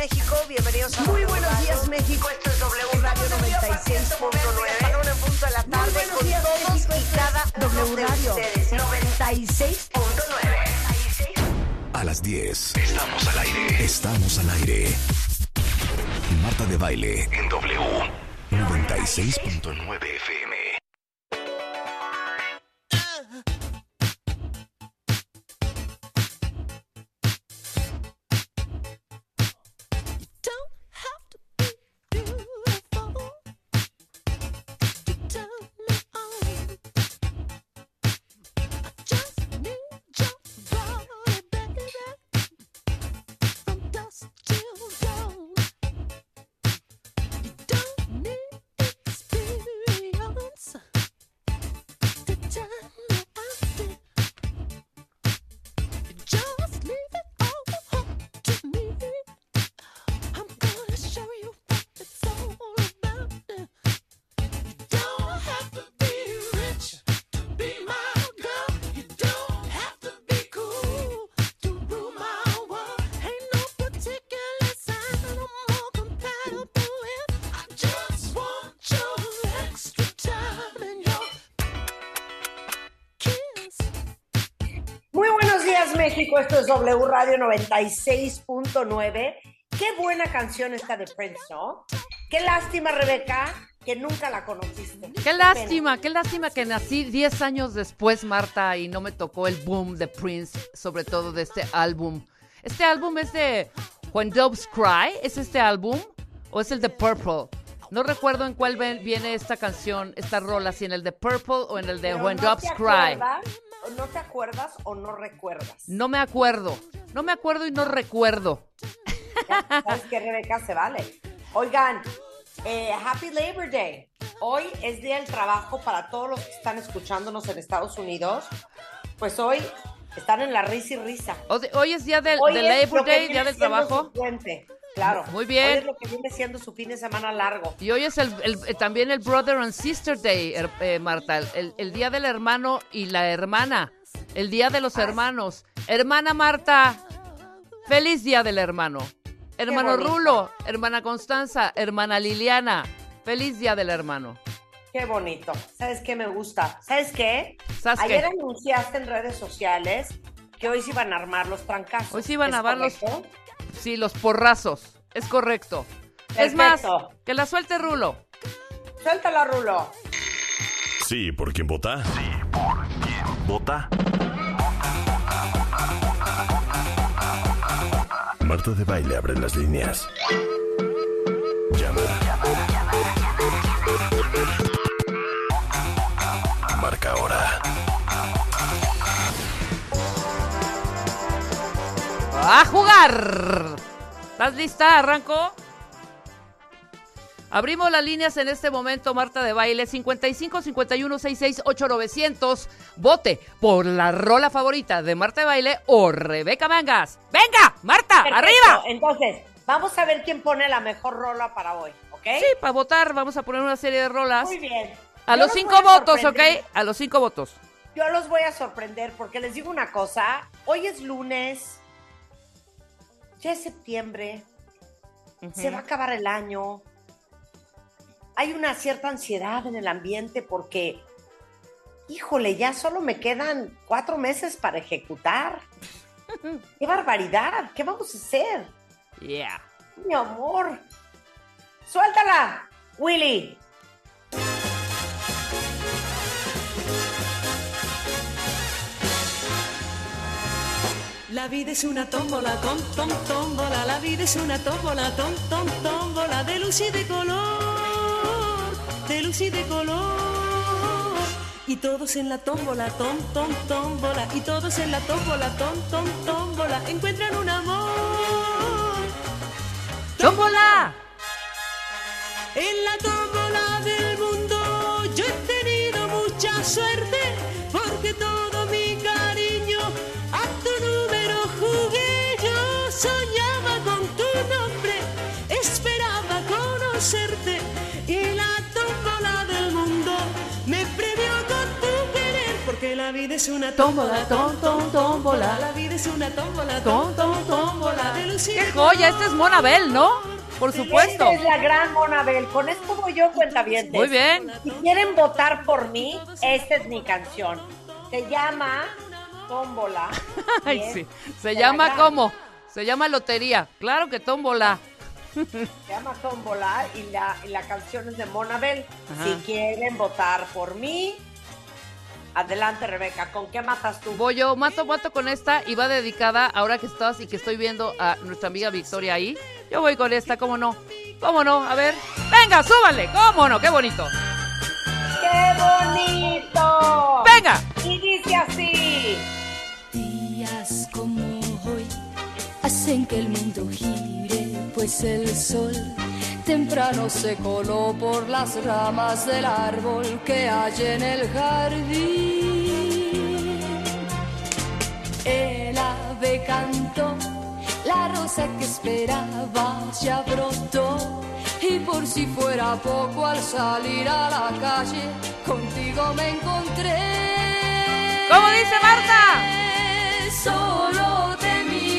México, bienvenidos a Muy buenos días México, esto es W Radio 96.9. Balón en punto de la Muy tarde buenos con días todos México, y cada W Radio ustedes. 96.9. A las 10. Estamos al aire. Estamos al aire. Marta de baile en W. 96.9 FM. Esto es W Radio 96.9. Qué buena canción esta de Prince, ¿no? Qué lástima, Rebeca, que nunca la conociste. Qué lástima, qué lástima que nací 10 años después, Marta, y no me tocó el boom de Prince, sobre todo de este álbum. Este álbum es de When Doves Cry, ¿es este álbum? ¿O es el de Purple? No recuerdo en cuál ven- viene esta canción, esta rola, si en el de Purple o en el de Pero When no Doves Cry. acuerdas, ¿No te acuerdas o no recuerdas? No me acuerdo, no me acuerdo y no recuerdo. ¿Sabes qué, Rebeca? Se vale. Oigan, eh, Happy Labor Day. Hoy es Día del Trabajo para todos los que están escuchándonos en Estados Unidos. Pues hoy están en la risa y risa. Hoy es día del, Hoy Labor que Day, día del trabajo. Claro. Muy bien. Hoy es lo que viene siendo su fin de semana largo. Y hoy es el, el- eh, también el Brother and Sister Day, eh, Marta. El, el día del hermano y la hermana. El día de los hermanos. Hermana Marta, feliz día del hermano. Hermano. Rulo, hermana Constanza, hermana Liliana, feliz día del hermano. Qué bonito. ¿Sabes qué me gusta? ¿Sabes qué? ¿Sabes Ayer qué? anunciaste en redes sociales que hoy se iban a armar los trancazos. Hoy se iban ¿Es a armar los-? Sí, los porrazos. Es correcto. Es más, que la suelte Rulo. Suéltala, Rulo. Sí, ¿por quién vota? Sí, ¿por quién vota? Marta de baile abre las líneas. Llama. Marca ahora. ¡A jugar! ¿Estás lista? ¿Arranco? Abrimos las líneas en este momento, Marta de Baile, 55 51 66 8900. Vote por la rola favorita de Marta de Baile o Rebeca Mangas. ¡Venga, Marta, Perfecto. arriba! Entonces, vamos a ver quién pone la mejor rola para hoy, ¿ok? Sí, para votar vamos a poner una serie de rolas. Muy bien. A Yo los cinco a votos, ¿ok? A los cinco votos. Yo los voy a sorprender porque les digo una cosa. Hoy es lunes. Ya es septiembre. Se va a acabar el año. Hay una cierta ansiedad en el ambiente porque, híjole, ya solo me quedan cuatro meses para ejecutar. ¡Qué barbaridad! ¿Qué vamos a hacer? Yeah. Mi amor. Suéltala, Willy. La vida es una tómbola, tom, tom, tómbola. La vida es una tómbola, tom, tom, tómbola. De luz y de color, de luz y de color. Y todos en la tómbola, tom, tom, tómbola. Y todos en la tómbola, tom, tom, tómbola. Encuentran un amor. ¡Tómbola! En la tómbola del mundo yo he tenido mucha suerte conocerte y la tómbola del mundo me premió con tu querer porque la vida es una tómbola, tom, tom, tómbola. La vida es una tómbola, tom, tom, tómbola. ¡Qué joya! Esta es Monabel, ¿no? Por supuesto. Esta es la gran Monabel. Con esto voy yo, cuentavientes. Muy bien. Si quieren votar por mí, esta es mi canción. Se llama Tómbola. Ay, sí. Se la llama ¿cómo? Se llama Lotería. Claro que tómbola. Se llama Tómbola y la, y la canción es de Monabel. Ajá. Si quieren votar por mí, adelante, Rebeca. ¿Con qué matas tú? Voy yo, mato, mato con esta y va dedicada, ahora que estás y que estoy viendo a nuestra amiga Victoria ahí. Yo voy con esta, ¿cómo no? ¿Cómo no? A ver. Venga, súbale. ¿Cómo no? Qué bonito. ¡Qué bonito! Venga. Y dice así. Días como hoy hacen que el mundo gire, pues el sol temprano se coló por las ramas del árbol que hay en el jardín. El ave cantó, la rosa que esperaba ya brotó. Y por si fuera poco al salir a la calle, contigo me encontré. ¿Cómo dice Marta? Solo te miré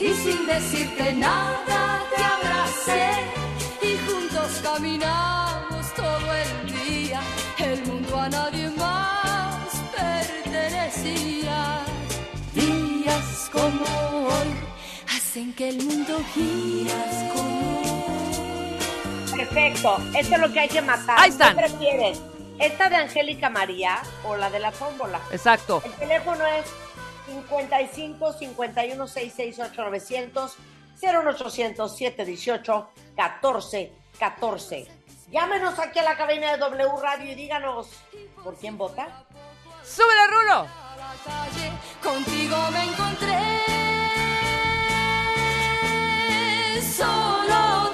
y sin decirte nada te abracé y juntos caminamos todo el día. El mundo a nadie más pertenecía. Días como hoy hacen que el mundo gire. como hoy. Perfecto. Esto es lo que hay que matar. Ahí están. ¿Qué prefieren? ¿Esta de Angélica María o la de la tómbola? Exacto. El teléfono es 55 51 668 900 01800 718 14 14. Llámenos aquí a la cabina de W Radio y díganos por quién vota. ¡Súbele, Rulo! a la calle, contigo me encontré. Solo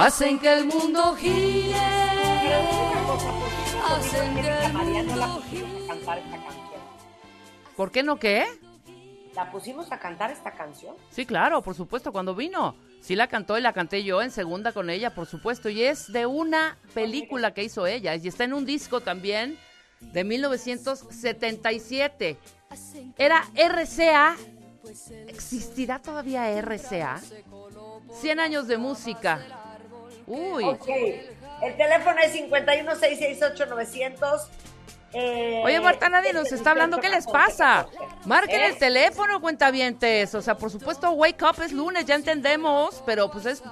hacen que el mundo gire. Hacen que el María no la mundo pusimos a gire. cantar esta canción. ¿Por qué no qué? ¿La pusimos a cantar esta canción? Sí, claro, por supuesto, cuando vino. Sí la cantó y la canté yo en segunda con ella, por supuesto. Y es de una película que hizo ella. Y está en un disco también de 1977. Era RCA. ¿Existirá todavía RCA? 100 años de música. Uy. Ok. El teléfono es 51 668 900. Eh, Oye, Marta, nadie nos está hablando. ¿Qué les pasa? Marquen el ¿Eh? teléfono, cuentavientes. O sea, por supuesto, Wake Up es lunes, ya entendemos, pero pues es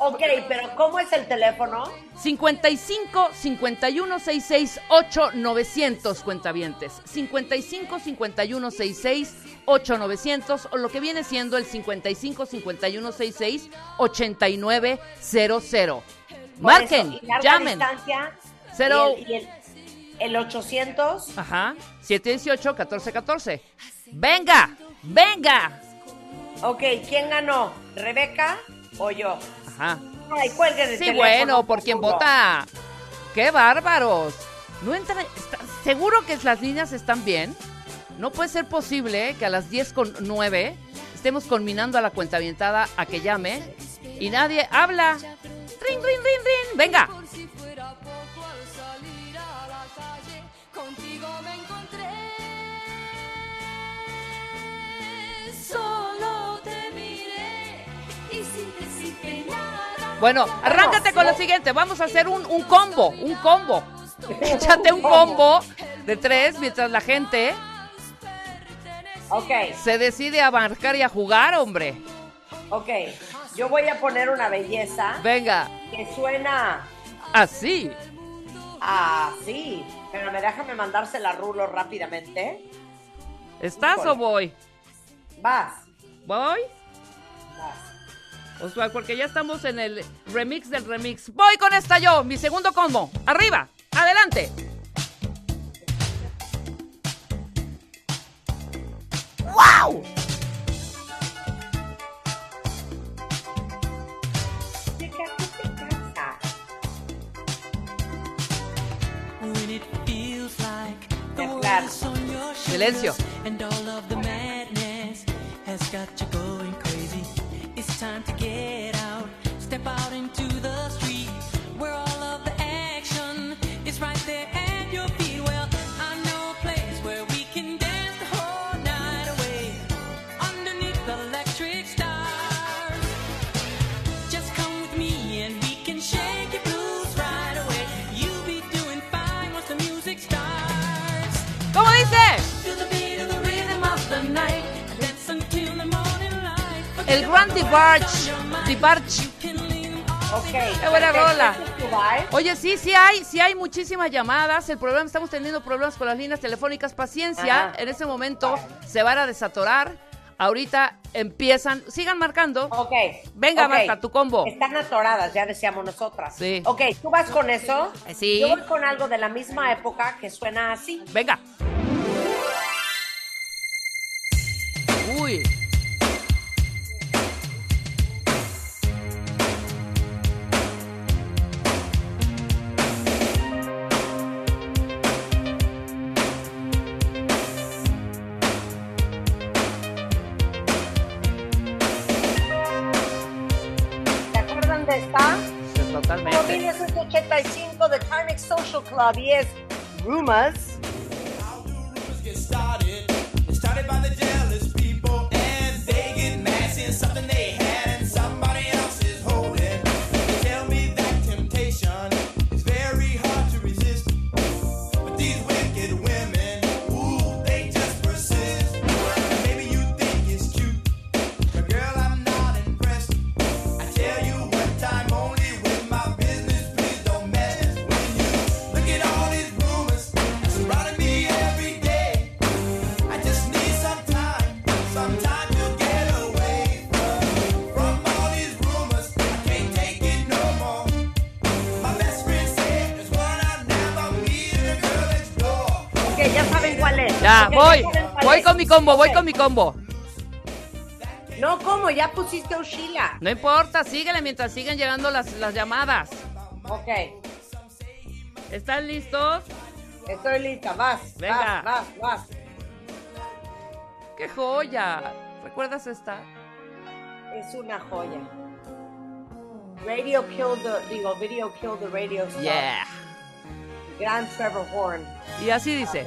Ok, pero ¿cómo es el teléfono? 55 51 66 8 900 cuentavientes. 55 51 66 8 900 o lo que viene siendo el 55 51 66 8900. Marquen, Por eso, y llamen. distancia, Cero- Y el, y el- el 800. Ajá, 718 1414. Venga, venga. Ok, ¿quién ganó? ¿Rebeca o yo? Ajá. Ay, cuelguen el Sí, bueno, por quien vota. ¡Qué bárbaros! No entra, está- ¿Seguro que las líneas están bien? No puede ser posible que a las 10 con 9 estemos conminando a la cuenta a que llame y nadie habla. ¡Rin, rin, rin, rin! ¡Venga! Bueno, arráncate con lo siguiente. Vamos a hacer un, un combo, un combo. Échate un combo de tres mientras la gente Ok, se decide a marcar y a jugar, hombre. ok. Yo voy a poner una belleza Venga, que suena así. así. Pero me déjame mandársela Rulo rápidamente. ¿Estás Híjole. o voy? Vas, ¿Voy? vas. O sea, porque ya estamos en el remix del remix. Voy con esta yo, mi segundo combo. Arriba, adelante. ¡Wow! Escuchar. Silencio. It's time to get out. Step out into El Grand Debarch. Debarch. Ok. Qué buena rola. ¿ese es tu vibe? Oye, sí, sí hay, sí hay muchísimas llamadas. El problema, estamos teniendo problemas con las líneas telefónicas. Paciencia, Ajá. en ese momento se van a desatorar. Ahorita empiezan, sigan marcando. Ok. Venga, ok. Marta, tu combo. Están atoradas, ya decíamos nosotras. Sí. Ok, ¿tú vas con eso? Sí. Yo voy con algo de la misma época que suena así. Venga. Uy. 1985 de Timex Social Club y es Rumors. Combo, voy con mi combo. No, ¿cómo? Ya pusiste Ushila. No importa, síguele mientras siguen llegando las, las llamadas. Ok, ¿Están listos? estoy lista. Vas, Venga. vas, vas, vas. ¡Qué joya! ¿Recuerdas esta? Es una joya. Radio killed the, digo, video killed the radio star. Yeah. Gran Trevor Horn. Y así dice.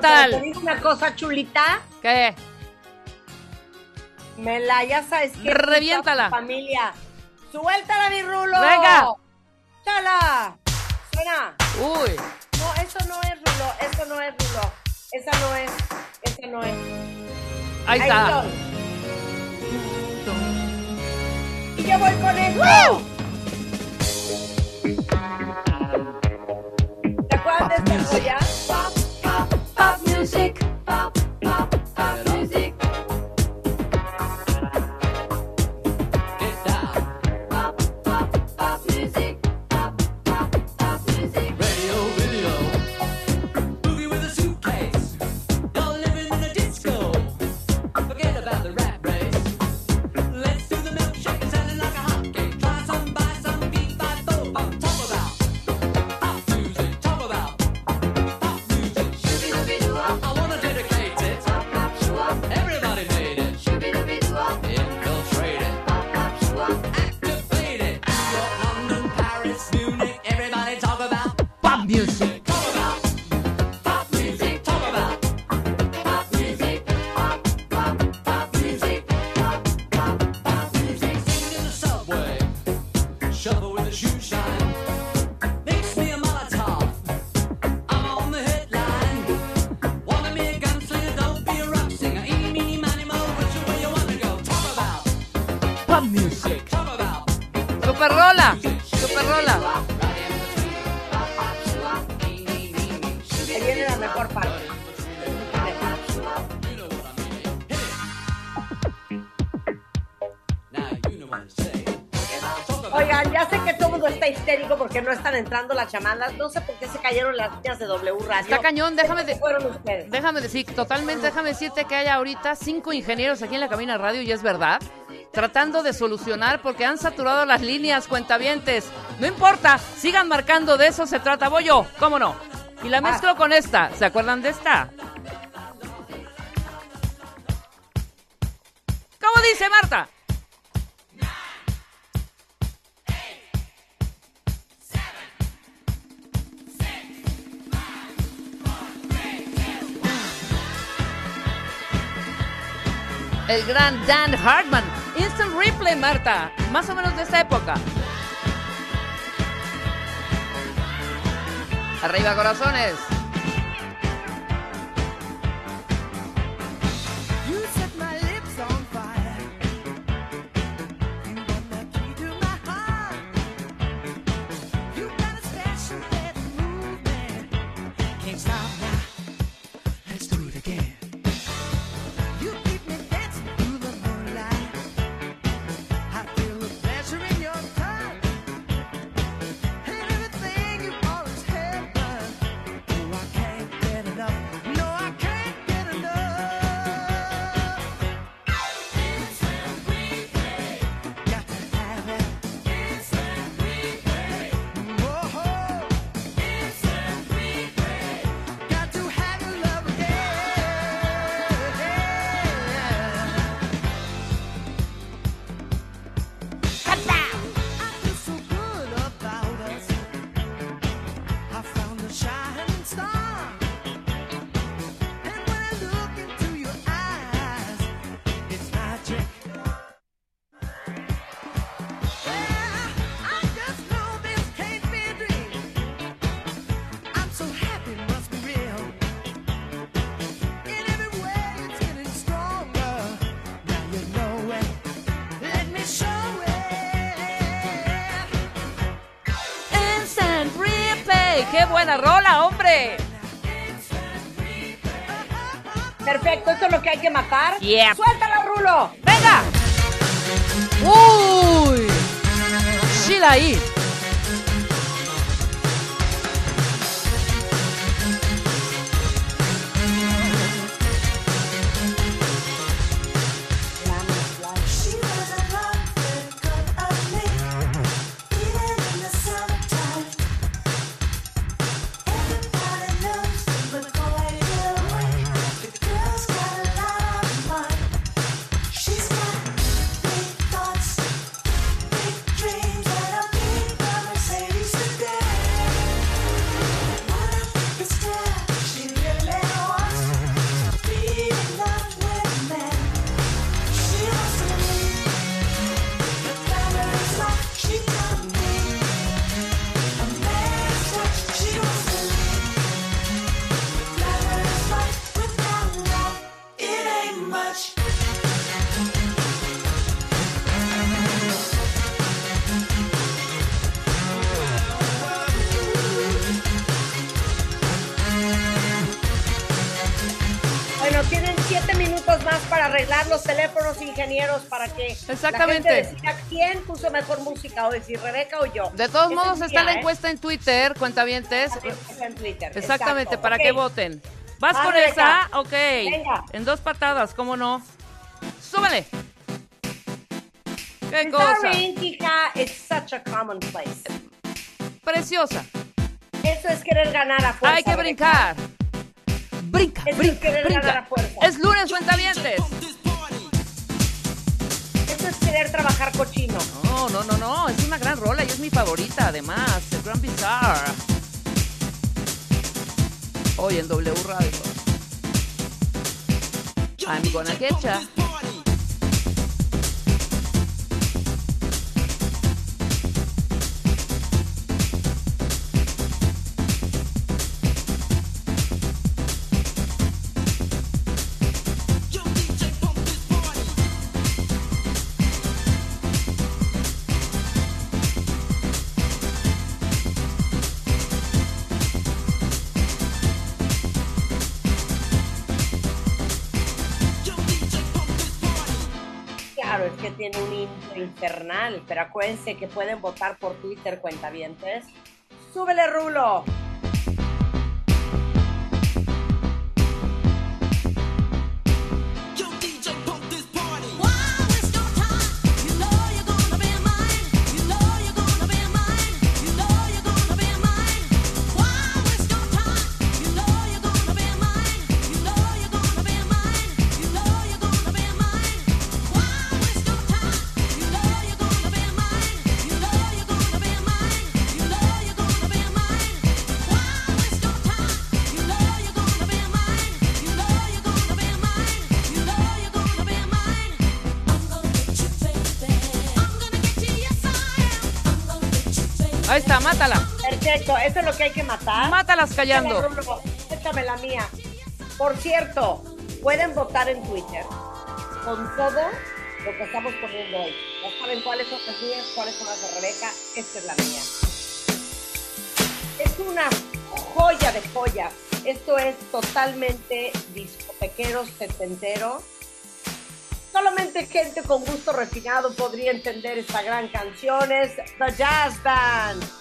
Tal? pero Te digo una cosa chulita. ¿Qué? Me la, ya sabes que. Reviéntala. Familia. Suéltala, mi rulo. Venga. Chala. Suena. Uy. No, eso no es rulo. Eso no es rulo. Esa no es. Esa no es. Ahí está. estoy. Y yo voy con el. ¿Te acuerdas de esta joya? Porque no están entrando las llamadas. No sé por qué se cayeron las líneas de W Radio. Está cañón, déjame de-. Déjame decir, totalmente, déjame decirte que hay ahorita cinco ingenieros aquí en la cabina radio, y es verdad, tratando de solucionar porque han saturado las líneas, cuentavientes. No importa, sigan marcando, de eso se trata. Voy yo, ¿cómo no? Y la mezclo con esta, ¿se acuerdan de esta? El gran Dan Hartman. Instant Replay, Marta. Más o menos de esta época. Arriba, corazones. Buena rola, hombre! Perfecto, esto es lo que hay que matar. Yep. ¡Suéltala, Rulo! ¡Venga! ¡Uy! Sheila ahí. Que Exactamente. la gente decida quién puso mejor música hoy, si Rebeca o yo. De todos modos, es está día, la ¿eh? encuesta en Twitter, cuentavientes. Está en Twitter. Exactamente, Exacto. para que voten. ¿Vas Vas, con Rebeca. esa? Ok. Venga. En dos patadas, ¿cómo no? ¡Súbele! ¡Qué cosa! hija, such a commonplace. Preciosa. Eso es querer ganar a fuerza. Hay que Rebeca. brincar. Brinca, Eso es brinca, ganar brinca. a fuerza. Es lunes, cuentavientes. Eso es querer trabajar cochino. No, no, no, no. Es una gran rola y es mi favorita, además. El Grand Bizarre. Hoy en W Radio. I'm gonna get ya. Infernal, pero acuérdense que pueden votar por Twitter, cuentavientes. ¡Súbele, Rulo! Perfecto, eso es lo que hay que matar. Mátalas callando. Échame la mía. Por cierto, pueden votar en Twitter con todo lo que estamos poniendo hoy. Ya saben cuáles son las mías, cuáles son las de Rebeca. Esta es la mía. Es una joya de joyas. Esto es totalmente discotequero, setentero. Solamente gente con gusto refinado podría entender esta gran canción. Es The Jazz Band.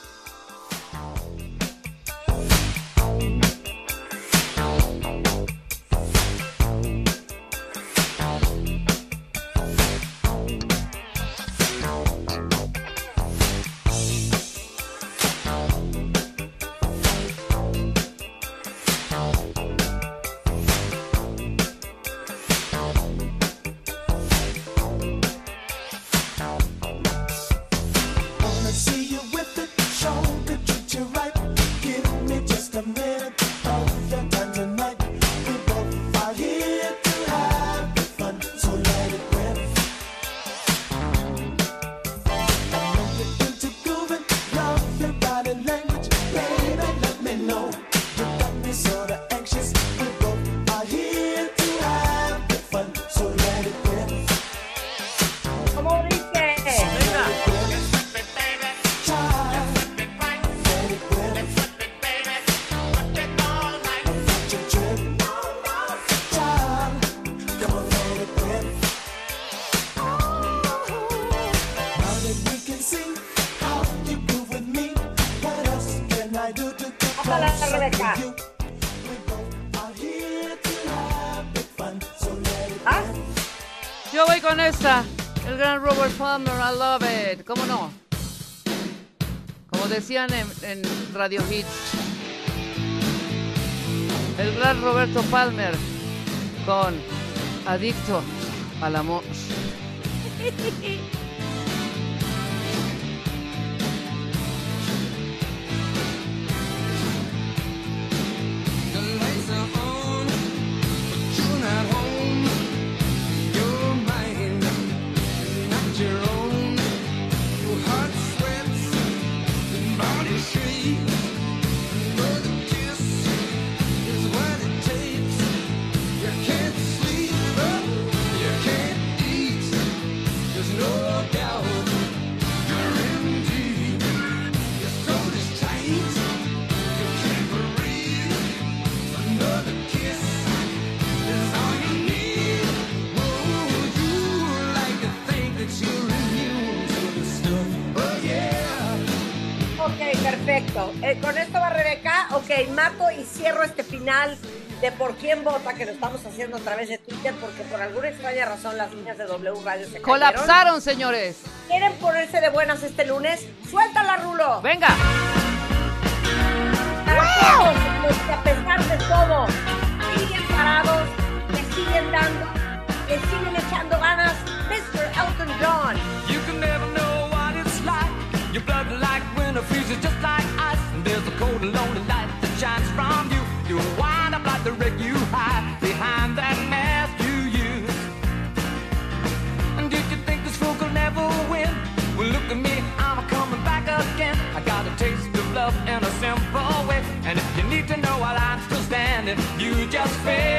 Palmer, I love it. ¿Cómo no? Como decían en, en Radio Hits. El gran Roberto Palmer con Adicto al amor. final de por quién vota, que lo estamos haciendo a través de Twitter, porque por alguna extraña razón las líneas de W Radio se cayeron. Colapsaron, señores. ¿Quieren ponerse de buenas este lunes? ¡Suéltala, Rulo! Venga. Para todos los que a pesar de todo you need to know while I'm still standing, you just fade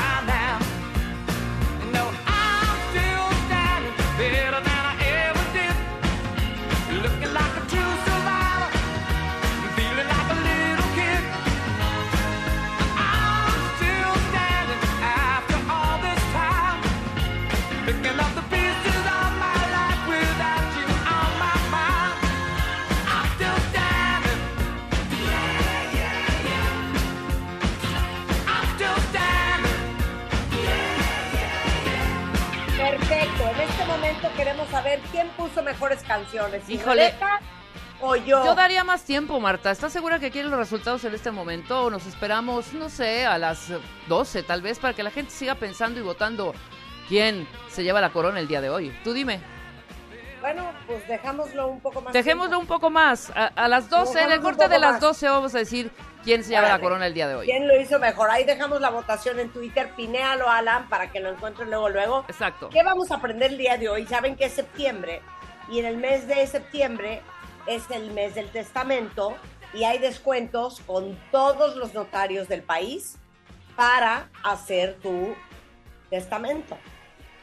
Queremos saber quién puso mejores canciones. Híjole. O yo. Yo daría más tiempo, Marta. ¿Estás segura que quieren los resultados en este momento o nos esperamos, no sé, a las eh, 12 tal vez para que la gente siga pensando y votando quién se lleva la corona el día de hoy? Tú dime. Bueno, pues dejámoslo un poco más. Dejémoslo un poco más. A, a las 12, en el corte de las más. 12 vamos a decir quién se lleva la corona el día de hoy. ¿Quién lo hizo mejor? Ahí dejamos la votación en Twitter. Pinéalo, Alan, para que lo encuentren luego, luego. Exacto. ¿Qué vamos a aprender el día de hoy? Saben que es septiembre y en el mes de septiembre es el mes del testamento y hay descuentos con todos los notarios del país para hacer tu testamento.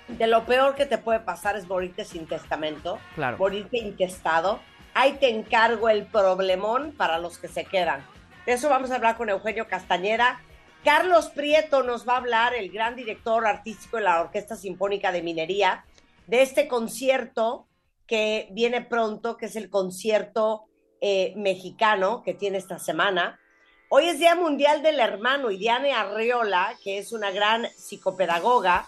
De lo peor que te puede pasar es morirte sin testamento, Claro. morirte intestado. Ahí te encargo el problemón para los que se quedan. De eso vamos a hablar con Eugenio Castañera. Carlos Prieto nos va a hablar, el gran director artístico de la Orquesta Sinfónica de Minería, de este concierto que viene pronto, que es el concierto eh, mexicano que tiene esta semana. Hoy es Día Mundial del Hermano y Diane Arreola, que es una gran psicopedagoga,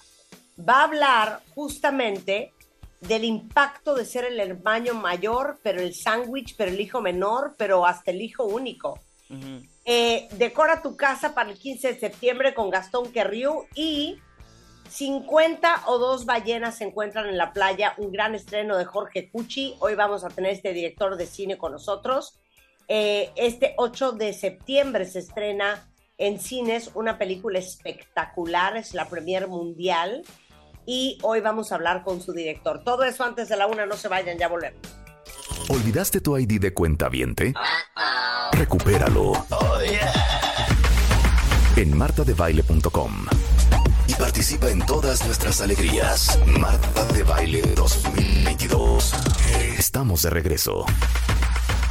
va a hablar justamente del impacto de ser el hermano mayor, pero el sándwich, pero el hijo menor, pero hasta el hijo único. Eh, decora tu casa para el 15 de septiembre con Gastón Querriu y 50 o dos ballenas se encuentran en la playa, un gran estreno de Jorge Cucci. Hoy vamos a tener este director de cine con nosotros. Eh, este 8 de septiembre se estrena en cines una película espectacular, es la premier mundial y hoy vamos a hablar con su director. Todo eso antes de la una, no se vayan, ya volvemos. ¿Olvidaste tu ID de cuenta viente? Recupéralo. En martadebaile.com. Y participa en todas nuestras alegrías. Marta de Baile 2022. Estamos de regreso.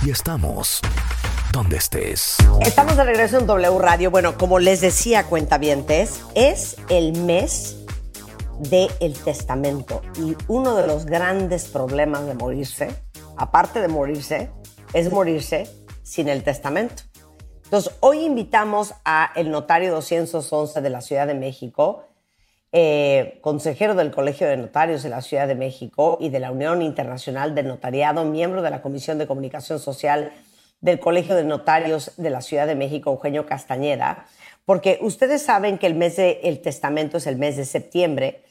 Y estamos donde estés. Estamos de regreso en W Radio. Bueno, como les decía, cuentavientes, es el mes del testamento. Y uno de los grandes problemas de morirse, aparte de morirse, es morirse sin el testamento. Entonces, hoy invitamos a el notario 211 de la Ciudad de México, eh, consejero del Colegio de Notarios de la Ciudad de México y de la Unión Internacional del Notariado, miembro de la Comisión de Comunicación Social del Colegio de Notarios de la Ciudad de México, Eugenio Castañeda, porque ustedes saben que el mes del testamento es el mes de septiembre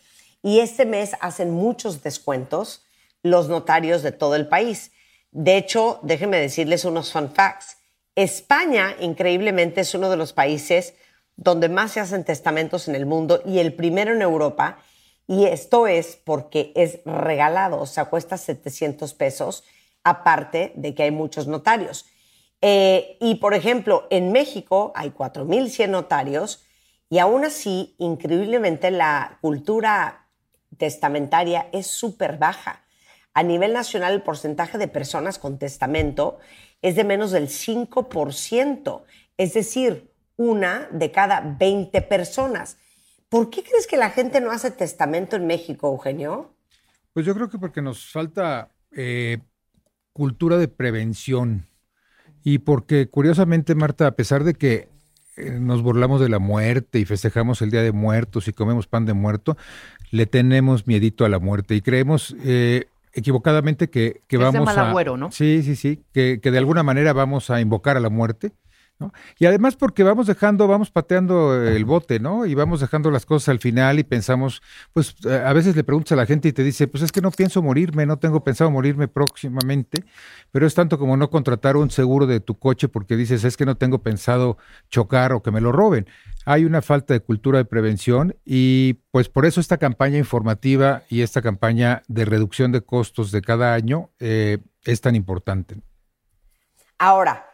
y este mes hacen muchos descuentos los notarios de todo el país. De hecho, déjenme decirles unos fun facts. España, increíblemente, es uno de los países donde más se hacen testamentos en el mundo y el primero en Europa. Y esto es porque es regalado, o sea, cuesta 700 pesos, aparte de que hay muchos notarios. Eh, y, por ejemplo, en México hay 4.100 notarios y aún así, increíblemente, la cultura testamentaria es súper baja. A nivel nacional, el porcentaje de personas con testamento es de menos del 5%, es decir, una de cada 20 personas. ¿Por qué crees que la gente no hace testamento en México, Eugenio? Pues yo creo que porque nos falta eh, cultura de prevención y porque curiosamente, Marta, a pesar de que eh, nos burlamos de la muerte y festejamos el Día de Muertos y comemos pan de muerto, le tenemos miedito a la muerte y creemos eh, equivocadamente que, que Es de vamos mal a... agüero, ¿no? Sí, sí, sí, que, que de alguna manera vamos a invocar a la muerte. Y además porque vamos dejando, vamos pateando el bote, ¿no? Y vamos dejando las cosas al final y pensamos, pues a veces le preguntas a la gente y te dice, pues es que no pienso morirme, no tengo pensado morirme próximamente, pero es tanto como no contratar un seguro de tu coche porque dices, es que no tengo pensado chocar o que me lo roben. Hay una falta de cultura de prevención y pues por eso esta campaña informativa y esta campaña de reducción de costos de cada año eh, es tan importante. Ahora,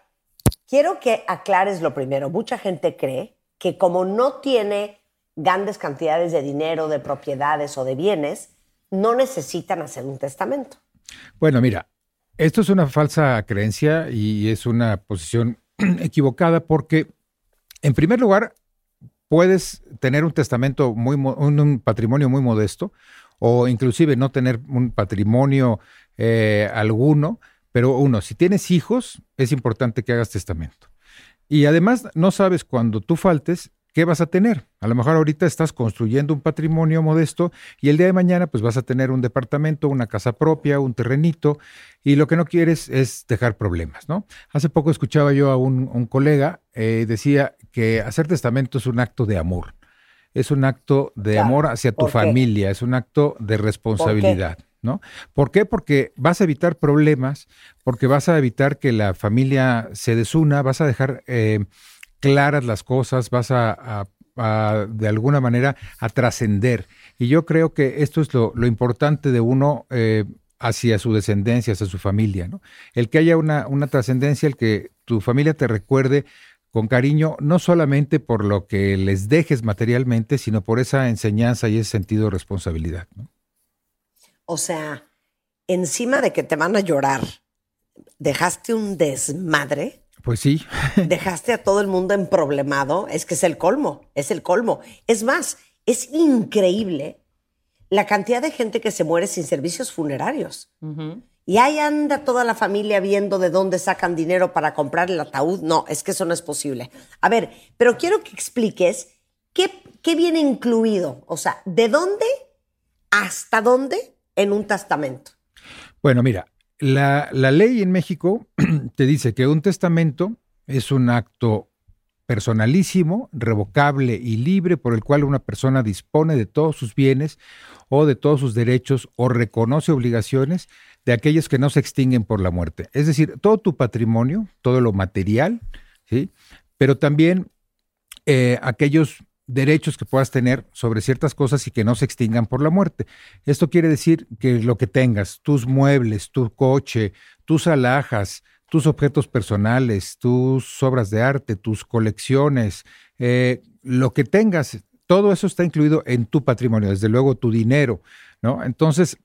quiero que aclares lo primero. Mucha gente cree que como no tiene grandes cantidades de dinero, de propiedades o de bienes, no necesitan hacer un testamento. Bueno, mira, esto es una falsa creencia y es una posición equivocada porque, en primer lugar, puedes tener un testamento muy, un patrimonio muy modesto o inclusive no tener un patrimonio eh, alguno, pero uno, si tienes hijos, es importante que hagas testamento. Y además, no sabes cuando tú faltes qué vas a tener. A lo mejor ahorita estás construyendo un patrimonio modesto y el día de mañana pues vas a tener un departamento, una casa propia, un terrenito y lo que no quieres es dejar problemas, ¿no? Hace poco escuchaba yo a un, un colega, eh, decía que hacer testamento es un acto de amor, es un acto de Claro. amor hacia tu familia, es un acto de responsabilidad. ¿No? ¿Por qué? Porque vas a evitar problemas, porque vas a evitar que la familia se desuna, vas a dejar eh, claras las cosas, vas a, de alguna manera a trascender. Y yo creo que esto es lo, lo importante de uno eh, hacia su descendencia, hacia su familia, ¿no? El que haya una, una trascendencia, el que tu familia te recuerde con cariño, no solamente por lo que les dejes materialmente, sino por esa enseñanza y ese sentido de responsabilidad. ¿no? O sea, encima de que te van a llorar, dejaste un desmadre, Pues sí, dejaste a todo el mundo emproblemado, es que es el colmo, es el colmo. Es más, es increíble la cantidad de gente que se muere sin servicios funerarios. Y ahí anda toda la familia viendo de dónde sacan dinero para comprar el ataúd. No, es que eso no es posible. A ver, pero quiero que expliques qué, qué viene incluido. O sea, ¿de dónde hasta dónde en un testamento? Bueno, mira, la, la ley en México te dice que un testamento es un acto personalísimo, revocable y libre por el cual una persona dispone de todos sus bienes o de todos sus derechos o reconoce obligaciones de aquellos que no se extinguen por la muerte. Es decir, todo tu patrimonio, todo lo material, ¿sí? pero también eh, aquellos derechos que puedas tener sobre ciertas cosas y que no se extingan por la muerte. Esto quiere decir que lo que tengas, tus muebles, tu coche, tus alhajas, tus objetos personales, tus obras de arte, tus colecciones, eh, lo que tengas, todo eso está incluido en tu patrimonio, desde luego tu dinero, ¿no? Entonces,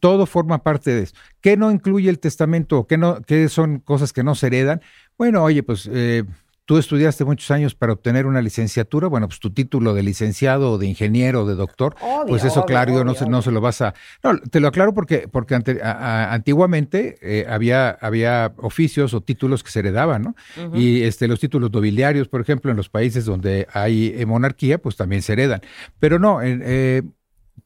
todo forma parte de eso. ¿Qué no incluye el testamento? ¿Qué, no, qué son cosas que no se heredan? Bueno, oye, pues eh, tú estudiaste muchos años para obtener una licenciatura, bueno, pues tu título de licenciado o de ingeniero o de doctor, Obvio, pues eso obvio, claro, no, se, no se lo vas a... No, te lo aclaro porque, porque ante- a- a- antiguamente eh, había, había oficios o títulos que se heredaban, ¿no? Y este, los títulos nobiliarios, por ejemplo, en los países donde hay eh, monarquía, pues también se heredan. Pero no, en, eh,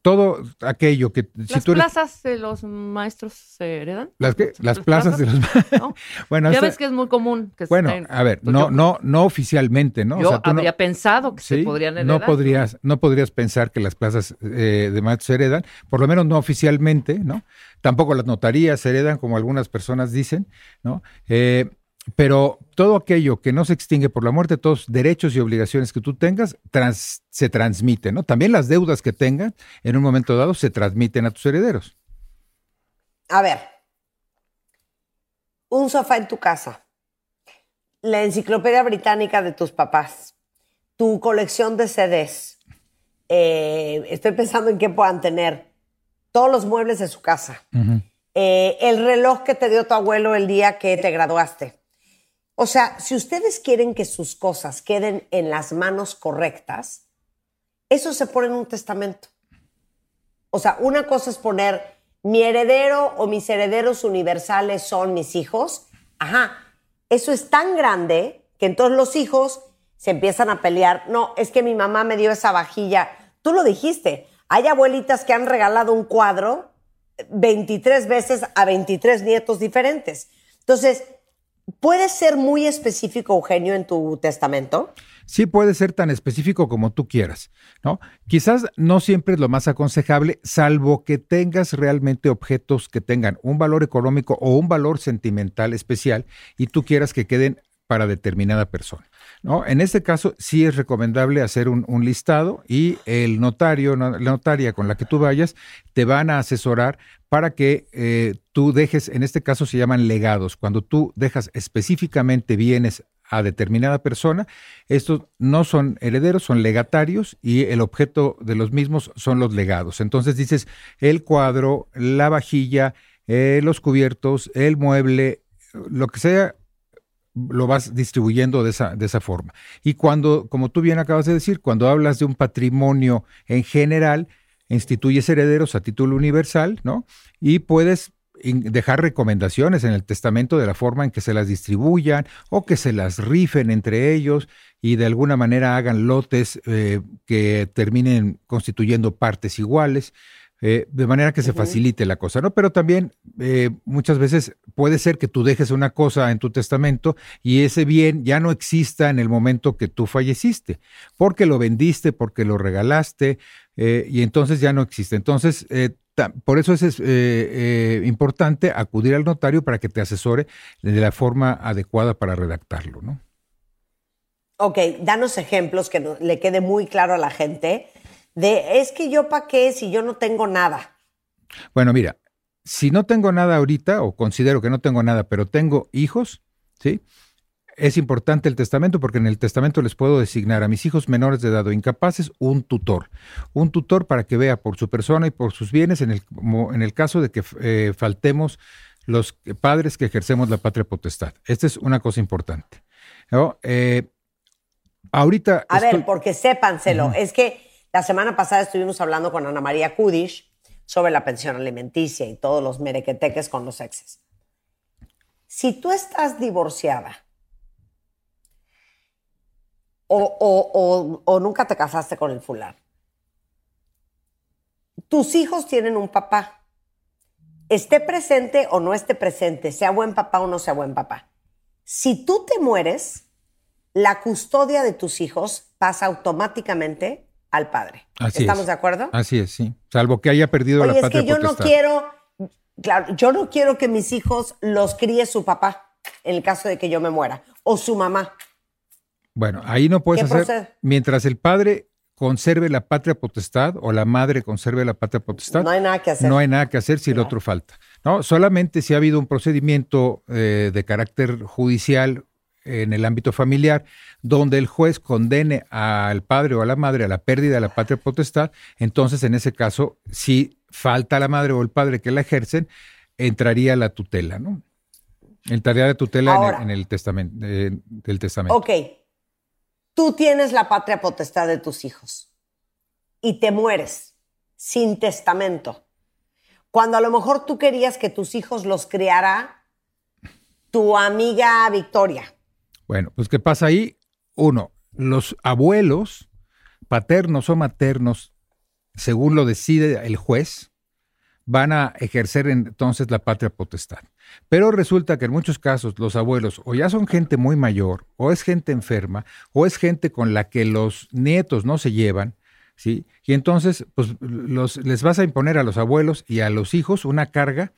todo aquello que... si ¿Las tú eres- plazas de los maestros se heredan? ¿Las qué? Las plazas de los... ¿No? bueno, ya ves que es muy común que se bueno, estén- a ver, pues no, yo- no, no oficialmente, ¿no? O Yo sea, tú no- habría pensado que se podrían heredar. no podrías, no podrías pensar que las plazas eh, de maestros se heredan, por lo menos no oficialmente, ¿no? Tampoco las notarías se heredan, como algunas personas dicen, ¿no? Eh, pero todo aquello que no se extingue por la muerte, todos derechos y obligaciones que tú tengas, trans- se transmiten, ¿no? También las deudas que tengan, en un momento dado, se transmiten a tus herederos. A ver, un sofá en tu casa, la enciclopedia británica de tus papás, tu colección de CDs, eh, estoy pensando en qué puedan tener, todos los muebles de su casa, eh, el reloj que te dio tu abuelo el día que te graduaste. O sea, si ustedes quieren que sus cosas queden en las manos correctas, eso se pone en un testamento. O sea, una cosa es poner mi heredero o mis herederos universales son mis hijos. Ajá, eso es tan grande que entonces los hijos se empiezan a pelear. No, es que mi mamá me dio esa vajilla. Tú lo dijiste. Hay abuelitas que han regalado un cuadro 23 veces a 23 nietos diferentes. Entonces, ¿puedes ser muy específico, Eugenio, en tu testamento? Sí puede ser tan específico como tú quieras, ¿no? Quizás no siempre es lo más aconsejable, salvo que tengas realmente objetos que tengan un valor económico o un valor sentimental especial y tú quieras que queden para determinada persona. ¿No? En este caso, sí es recomendable hacer un, listado y el notario, no- la notaria con la que tú vayas, te van a asesorar para que eh, tú dejes, en este caso se llaman legados, cuando tú dejas específicamente bienes a determinada persona. Estos no son herederos, son legatarios y el objeto de los mismos son los legados. Entonces dices el cuadro, la vajilla, eh, los cubiertos, el mueble, lo que sea, lo vas distribuyendo de esa, de esa forma. Y cuando, como tú bien acabas de decir, cuando hablas de un patrimonio en general, instituyes herederos a título universal, ¿no? Y puedes dejar recomendaciones en el testamento de la forma en que se las distribuyan o que se las rifen entre ellos y de alguna manera hagan lotes eh, que terminen constituyendo partes iguales. Eh, de manera que se facilite la cosa, ¿no? Pero también eh, muchas veces puede ser que tú dejes una cosa en tu testamento y ese bien ya no exista en el momento que tú falleciste, porque lo vendiste, porque lo regalaste, eh, y entonces ya no existe. Entonces, eh, por eso es, eh, importante acudir al notario para que te asesore de la forma adecuada para redactarlo, ¿no? Ok, danos ejemplos que le quede muy claro a la gente de es que yo pa' qué si yo no tengo nada. Bueno, mira, si no tengo nada ahorita, o considero que no tengo nada, pero tengo hijos, ¿sí? Es importante el testamento porque en el testamento les puedo designar a mis hijos menores de edad o incapaces un tutor. Un tutor para que vea por su persona y por sus bienes en el, en el caso de que eh, faltemos los padres que ejercemos la patria potestad. Esta es una cosa importante. ¿no? Eh, ahorita... A estoy- ver, porque sépanselo, es que la semana pasada estuvimos hablando con Ana María Kudish sobre la pensión alimenticia y todos los merequeteques con los exes. Si tú estás divorciada o, o- o- o nunca te casaste con el fulano, tus hijos tienen un papá, esté presente o no esté presente, sea buen papá o no sea buen papá. Si tú te mueres, la custodia de tus hijos pasa automáticamente al padre. Así ¿Estamos es. de acuerdo? Así es, sí. Salvo que haya perdido Oye, la es patria que yo no quiero, claro, yo no quiero que mis hijos los críe su papá en el caso de que yo me muera o su mamá. Bueno, ahí no puedes ¿Qué hacer, procede? mientras el padre conserve la patria potestad o la madre conserve la patria potestad, No hay nada que hacer. no hay nada que hacer si el otro falta. No, solamente si ha habido un procedimiento eh, de carácter judicial en el ámbito familiar, donde el juez condene al padre o a la madre a la pérdida de la patria potestad, entonces en ese caso, si falta la madre o el padre que la ejercen, entraría la tutela, ¿no? Entraría la tutela en el- Ahora. en el, testamento, eh, del testamento. Ok, tú tienes la patria potestad de tus hijos y te mueres sin testamento. Cuando a lo mejor tú querías que tus hijos los criara tu amiga Victoria. Bueno, pues ¿qué pasa ahí? Uno, los abuelos, paternos o maternos, según lo decide el juez, van a ejercer entonces la patria potestad. Pero resulta que en muchos casos los abuelos o ya son gente muy mayor, o es gente enferma, o es gente con la que los nietos no se llevan, ¿sí? Y entonces, pues los, les vas a imponer a los abuelos y a los hijos una carga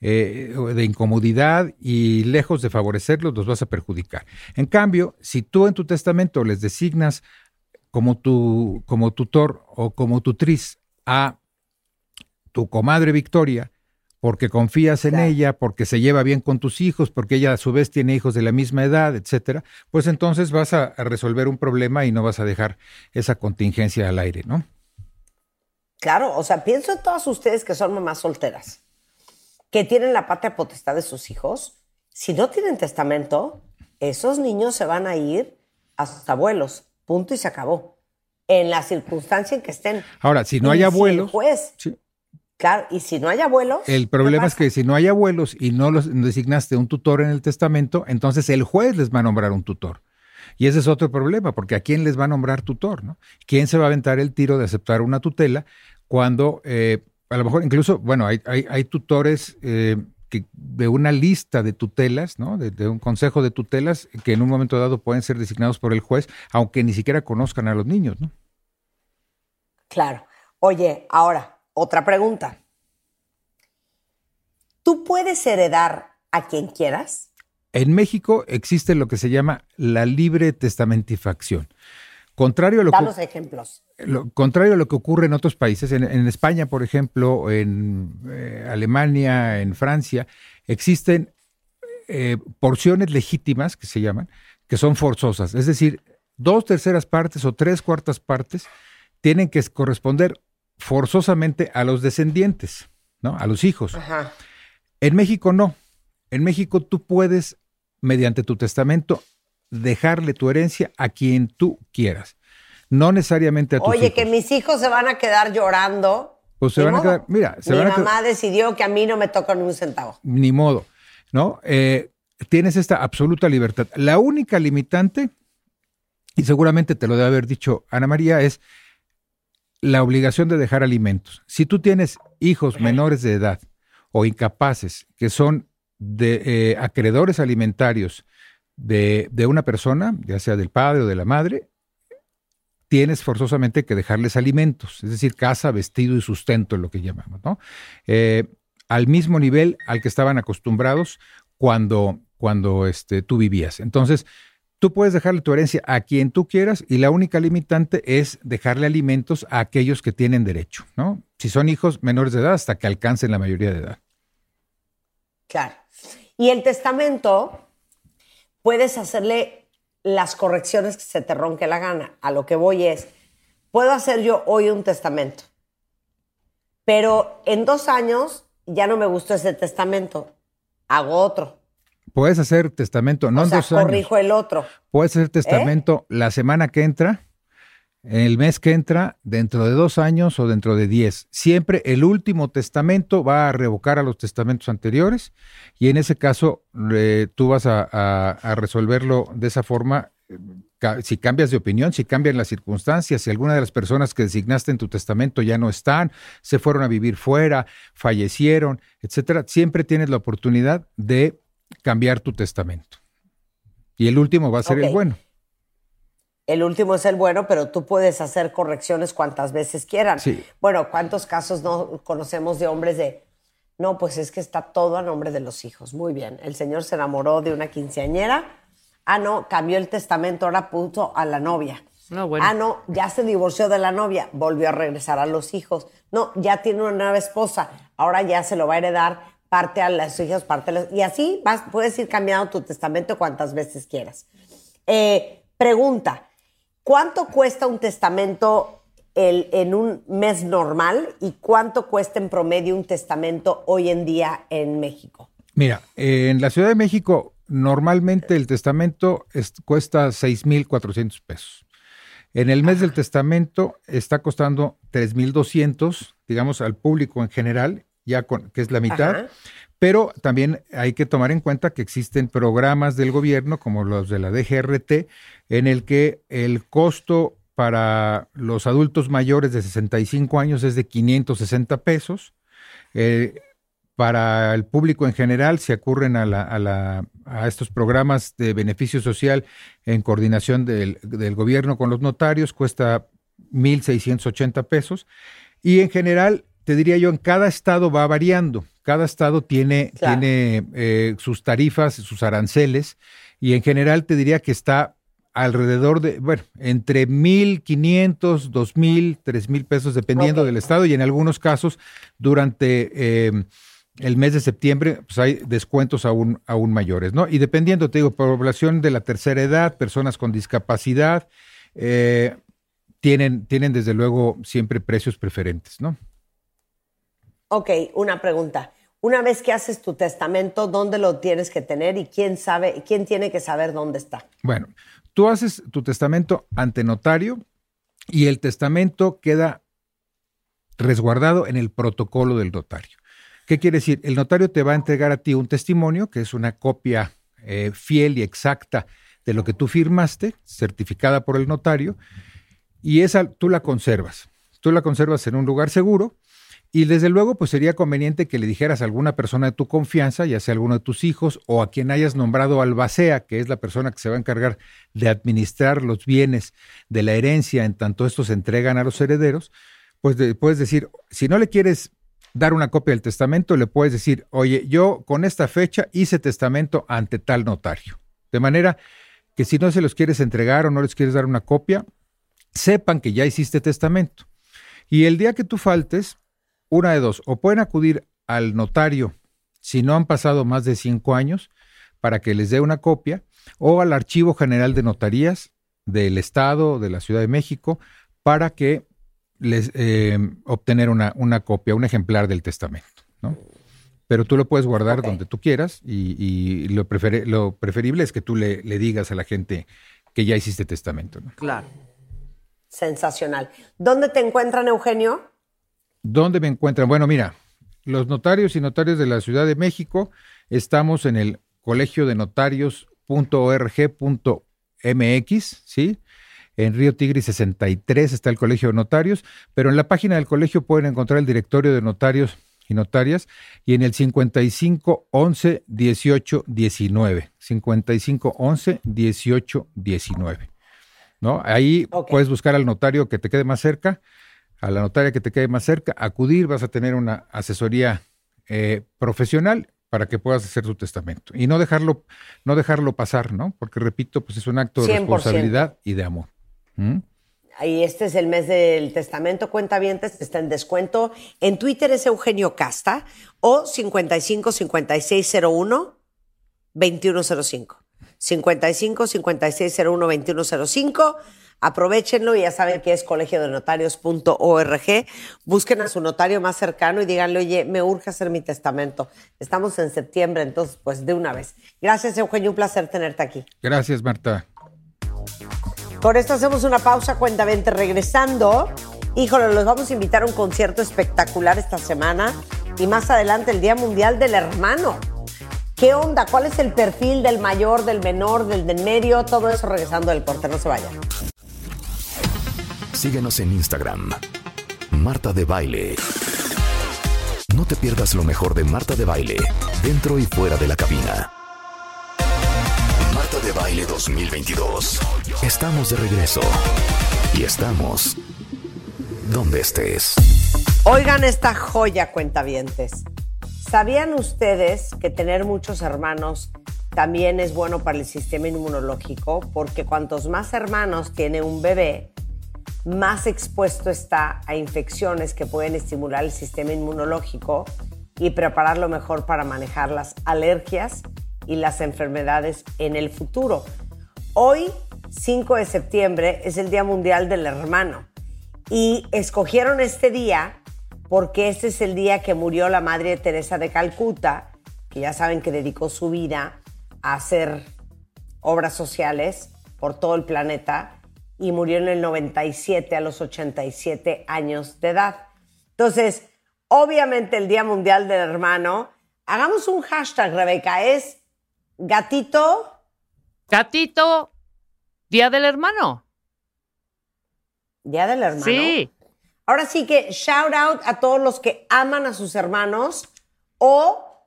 eh, de incomodidad y lejos de favorecerlos, los vas a perjudicar. En cambio, si tú en tu testamento les designas como, tu, como tutor o como tutriz a tu comadre Victoria, porque confías en Claro. ella, porque se lleva bien con tus hijos, porque ella a su vez tiene hijos de la misma edad, etcétera, pues entonces vas a, a resolver un problema y no vas a dejar esa contingencia al aire, ¿no? Claro, o sea, pienso en todas ustedes que son mamás solteras, que tienen la patria potestad de sus hijos. Si no tienen testamento, esos niños se van a ir a sus abuelos. Punto y se acabó. En la circunstancia en que estén. Ahora, si no Y hay el abuelos, juez, sí, claro, y si no hay abuelos. El ¿qué problema es que si no hay abuelos y no los designaste un tutor en el testamento, entonces el juez les va a nombrar un tutor. Y ese es otro problema, porque ¿a quién les va a nombrar tutor? ¿no? ¿Quién se va a aventar el tiro de aceptar una tutela cuando eh, a lo mejor incluso, bueno, hay, hay, hay tutores eh, que de una lista de tutelas, ¿no? De, de un consejo de tutelas que en un momento dado pueden ser designados por el juez, aunque ni siquiera conozcan a los niños, ¿no? Claro. Oye, ahora, otra pregunta. ¿Tú puedes heredar a quien quieras? En México existe lo que se llama la libre testamentifacción. Contrario a lo que Danos ejemplos. lo contrario a lo que ocurre en otros países, en, en España, por ejemplo, en eh, Alemania, en Francia, existen eh, porciones legítimas que se llaman, que son forzosas. Es decir, dos terceras partes o tres cuartas partes tienen que corresponder forzosamente a los descendientes, ¿no? A los hijos. Ajá. En México no. En México tú puedes, mediante tu testamento, dejarle tu herencia a quien tú quieras. No necesariamente a tus Oye, hijos. que mis hijos se van a quedar llorando. Pues se van a quedar, mira, se Mi van a quedar- mamá decidió que a mí no me toca ni un centavo. ni modo, ¿no? Eh, tienes esta absoluta libertad. La única limitante, y seguramente te lo debe haber dicho Ana María, es la obligación de dejar alimentos. Si tú tienes hijos menores de edad o incapaces que son de eh, acreedores alimentarios de, de una persona, ya sea del padre o de la madre, tienes forzosamente que dejarles alimentos, es decir, casa, vestido y sustento, lo que llamamos, ¿no? Eh, al mismo nivel al que estaban acostumbrados cuando, cuando este, tú vivías. Entonces, tú puedes dejarle tu herencia a quien tú quieras y la única limitante es dejarle alimentos a aquellos que tienen derecho, ¿no? Si son hijos menores de edad, hasta que alcancen la mayoría de edad. Claro. Y el testamento, puedes hacerle las correcciones que se te ronque la gana. A lo que voy es, puedo hacer yo hoy un testamento, pero en dos años ya no me gustó ese testamento, hago otro. Puedes hacer testamento, no o en sea, dos años. corrijo el otro. Puedes hacer testamento la semana que entra, el mes que entra, dentro de dos años o dentro de diez. Siempre el último testamento va a revocar a los testamentos anteriores y en ese caso eh, tú vas a, a- a resolverlo de esa forma. eh, Si cambias de opinión, si cambian las circunstancias, si alguna de las personas que designaste en tu testamento ya no están, se fueron a vivir fuera, fallecieron, etcétera, siempre tienes la oportunidad de cambiar tu testamento. Y el último va a ser el bueno. El último es el bueno, pero tú puedes hacer correcciones cuantas veces quieran. Sí. Bueno, ¿cuántos casos no conocemos de hombres de, no, pues es que está todo a nombre de los hijos? Muy bien, el señor se enamoró de una quinceañera. Ah, no, cambió el testamento, ahora puso a la novia. No, bueno. Ah, no, ya se divorció de la novia, volvió a regresar a los hijos. No, ya tiene una nueva esposa, ahora ya se lo va a heredar parte a los hijos, parte a los... Y así vas, puedes ir cambiando tu testamento cuantas veces quieras. Eh, pregunta, ¿cuánto cuesta un testamento el- en un mes normal y cuánto cuesta en promedio un testamento hoy en día en México? Mira, eh, en la Ciudad de México normalmente el testamento es- cuesta 6,400 pesos. En el mes del testamento está costando 3,200, digamos, al público en general, ya con, que es la mitad. Ajá. Pero también hay que tomar en cuenta que existen programas del gobierno, como los de la DGRT, en el que el costo para los adultos mayores de 65 años es de 560 pesos. Eh, para el público en general se ocurren a, la- a la- a estos programas de beneficio social en coordinación del, del gobierno con los notarios, cuesta 1.680 pesos. Y en general, te diría yo, en cada estado va variando. Cada estado tiene, Claro. tiene eh, sus tarifas, sus aranceles, y en general te diría que está alrededor de, bueno, entre 1.500, 2.000, 3.000 pesos, dependiendo del estado, y en algunos casos, durante eh, el mes de septiembre, pues hay descuentos aún, aún mayores, ¿no? Y dependiendo, te digo, población de la tercera edad, personas con discapacidad, eh, tienen, tienen desde luego siempre precios preferentes, ¿no? Ok, una pregunta. Una vez que haces tu testamento, ¿dónde lo tienes que tener y quién sabe, quién tiene que saber dónde está? Bueno, tú haces tu testamento ante notario y el testamento queda resguardado en el protocolo del notario. ¿Qué quiere decir? El notario te va a entregar a ti un testimonio, que es una copia eh, fiel y exacta de lo que tú firmaste, certificada por el notario, y esa tú la conservas. Tú la conservas en un lugar seguro y desde luego pues sería conveniente que le dijeras a alguna persona de tu confianza, ya sea alguno de tus hijos o a quien hayas nombrado albacea, que es la persona que se va a encargar de administrar los bienes de la herencia en tanto estos se entregan a los herederos, pues de- puedes decir, si no le quieres dar una copia del testamento, le puedes decir, oye, yo con esta fecha hice testamento ante tal notario. De manera que si no se los quieres entregar o no les quieres dar una copia, sepan que ya hiciste testamento. Y el día que tú faltes, una de dos, o pueden acudir al notario si no han pasado más de cinco años para que les dé una copia o al Archivo General de Notarías del Estado, de la Ciudad de México, para que les eh, obtener una, una copia, un ejemplar del testamento, ¿no? Pero tú lo puedes guardar donde tú quieras y, y lo, preferible es que tú le, le digas a la gente que ya hiciste testamento. ¿no? Claro. Sensacional. ¿Dónde te encuentran, Eugenio? ¿Dónde me encuentran? Bueno, mira, los notarios y notarios de la Ciudad de México estamos en el colegio de notarios.org.mx, ¿sí? En Río Tigre 63 está el colegio de notarios, pero en la página del colegio pueden encontrar el directorio de notarios y notarias y en el 55 11 18 19. 55 11 18 19. ¿No? Ahí puedes buscar al notario que te quede más cerca, a la notaria que te quede más cerca, acudir, vas a tener una asesoría eh, profesional para que puedas hacer tu testamento y no dejarlo, no dejarlo pasar, ¿no? Porque repito, pues es un acto de 100%. responsabilidad y de amor. ¿Mm? Ahí este es el mes del testamento cuentavientes, está en descuento. En Twitter es Eugenio Casta o 55 5601 2105. 55 5601 2105. Aprovechenlo y ya saben que es colegio de notarios.org. Busquen a su notario más cercano y díganle, oye, me urge hacer mi testamento. Estamos en septiembre, entonces, pues de una vez. Gracias, Eugenio, un placer tenerte aquí. Gracias, Marta. Por esto hacemos una pausa, cuentamente regresando. Híjole, los vamos a invitar a un concierto espectacular esta semana y más adelante el Día Mundial del Hermano. ¿Qué onda? ¿Cuál es el perfil del mayor, del menor, del del medio? Todo eso regresando del corte, no se vayan. Síguenos en Instagram. Marta de Baile. No te pierdas lo mejor de Marta de Baile, dentro y fuera de la cabina. Marta de Baile 2022. Estamos de regreso. Y estamos donde estés. Oigan esta joya, cuentavientes. ¿Sabían ustedes que tener muchos hermanos también es bueno para el sistema inmunológico? Porque cuantos más hermanos tiene un bebé, más expuesto está a infecciones que pueden estimular el sistema inmunológico y prepararlo mejor para manejar las alergias y las enfermedades en el futuro. Hoy, 5 de septiembre, es el Día Mundial del Hermano y escogieron este día porque este es el día que murió la Madre Teresa de Calcuta, que ya saben que dedicó su vida a hacer obras sociales por todo el planeta y murió en el 97 a los 87 años de edad. Entonces, obviamente el Día Mundial del Hermano, hagamos un hashtag, Rebeca, es gatito, Gatito, Día del Hermano. Día del Hermano. Sí. Ahora sí que shout out a todos los que aman a sus hermanos o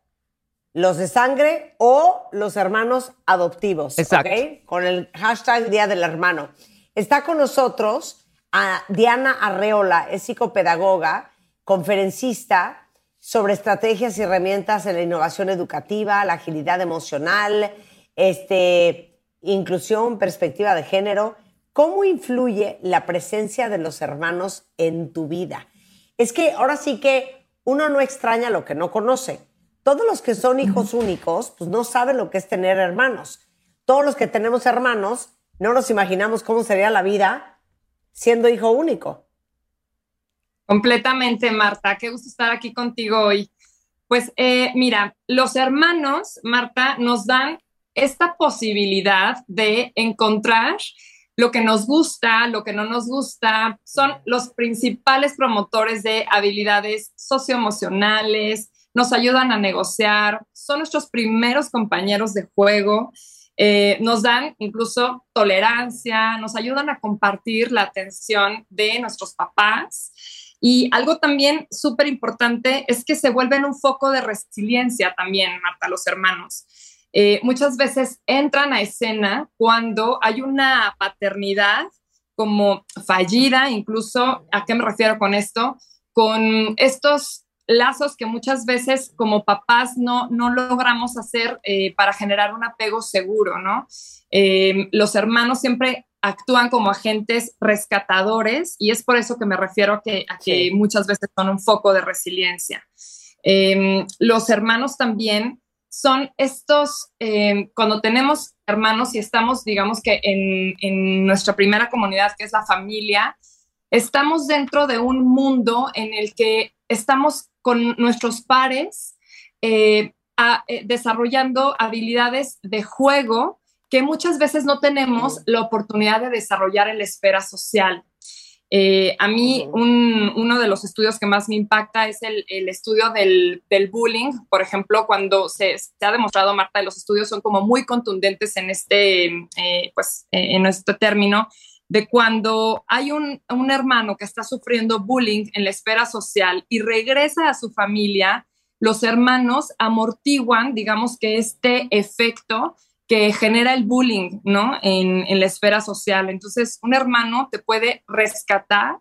los de sangre o los hermanos adoptivos. Exacto. ¿ok? Con el hashtag Día del Hermano. Está con nosotros a Diana Arreola, es psicopedagoga, conferencista sobre estrategias y herramientas en la innovación educativa, la agilidad emocional, este, inclusión, perspectiva de género. ¿Cómo influye la presencia de los hermanos en tu vida? Es que ahora sí que uno no extraña lo que no conoce. Todos los que son hijos únicos, pues no saben lo que es tener hermanos. Todos los que tenemos hermanos, no nos imaginamos cómo sería la vida siendo hijo único. Completamente, Marta. Qué gusto estar aquí contigo hoy. Pues eh, mira, los hermanos, Marta, nos dan esta posibilidad de encontrar lo que nos gusta, lo que no nos gusta. Son los principales promotores de habilidades socioemocionales, nos ayudan a negociar, son nuestros primeros compañeros de juego. Eh, nos dan incluso tolerancia, nos ayudan a compartir la atención de nuestros papás. Y algo también súper importante es que se vuelven un foco de resiliencia también, Marta, los hermanos. Eh, muchas veces entran a escena cuando hay una paternidad como fallida, incluso, ¿a qué me refiero con esto? Con estos lazos que muchas veces como papás no, no logramos hacer eh, para generar un apego seguro, ¿no? Eh, los hermanos siempre actúan como agentes rescatadores y es por eso que me refiero a que, a que muchas veces son un foco de resiliencia. Eh, los hermanos también son estos, eh, cuando tenemos hermanos y estamos, digamos que en, nuestra primera comunidad, que es la familia, estamos dentro de un mundo en el que estamos con nuestros pares eh, eh, desarrollando habilidades de juego que muchas veces no tenemos la oportunidad de desarrollar en la esfera social. Eh, a mí un- uno de los estudios que más me impacta es el, el estudio del, del bullying. Por ejemplo, cuando se, se ha demostrado, Marta, los estudios son como muy contundentes en este, eh, pues, eh, en este término, de cuando hay un, un hermano que está sufriendo bullying en la esfera social y regresa a su familia, los hermanos amortiguan, digamos que este efecto que genera el bullying, ¿no? En, la esfera social. Entonces, un hermano te puede rescatar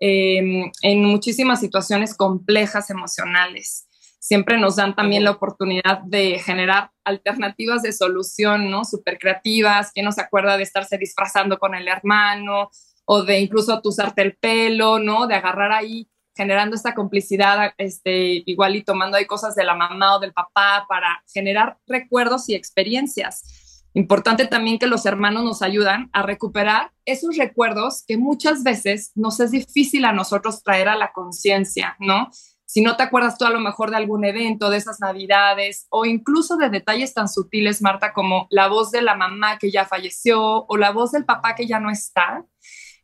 eh, en muchísimas situaciones complejas emocionales. Siempre nos dan también la oportunidad de generar alternativas de solución, ¿no? Súper creativas. ¿Quién no se acuerda de estarse disfrazando con el hermano o de incluso tusarte el pelo, ¿no? De agarrar ahí generando esta complicidad, este, igual y tomando ahí cosas de la mamá o del papá para generar recuerdos y experiencias. Importante también que los hermanos nos ayudan a recuperar esos recuerdos que muchas veces nos es difícil a nosotros traer a la conciencia, ¿no? Si no te acuerdas tú a lo mejor de algún evento, de esas navidades, o incluso de detalles tan sutiles, Marta, como la voz de la mamá que ya falleció o la voz del papá que ya no está,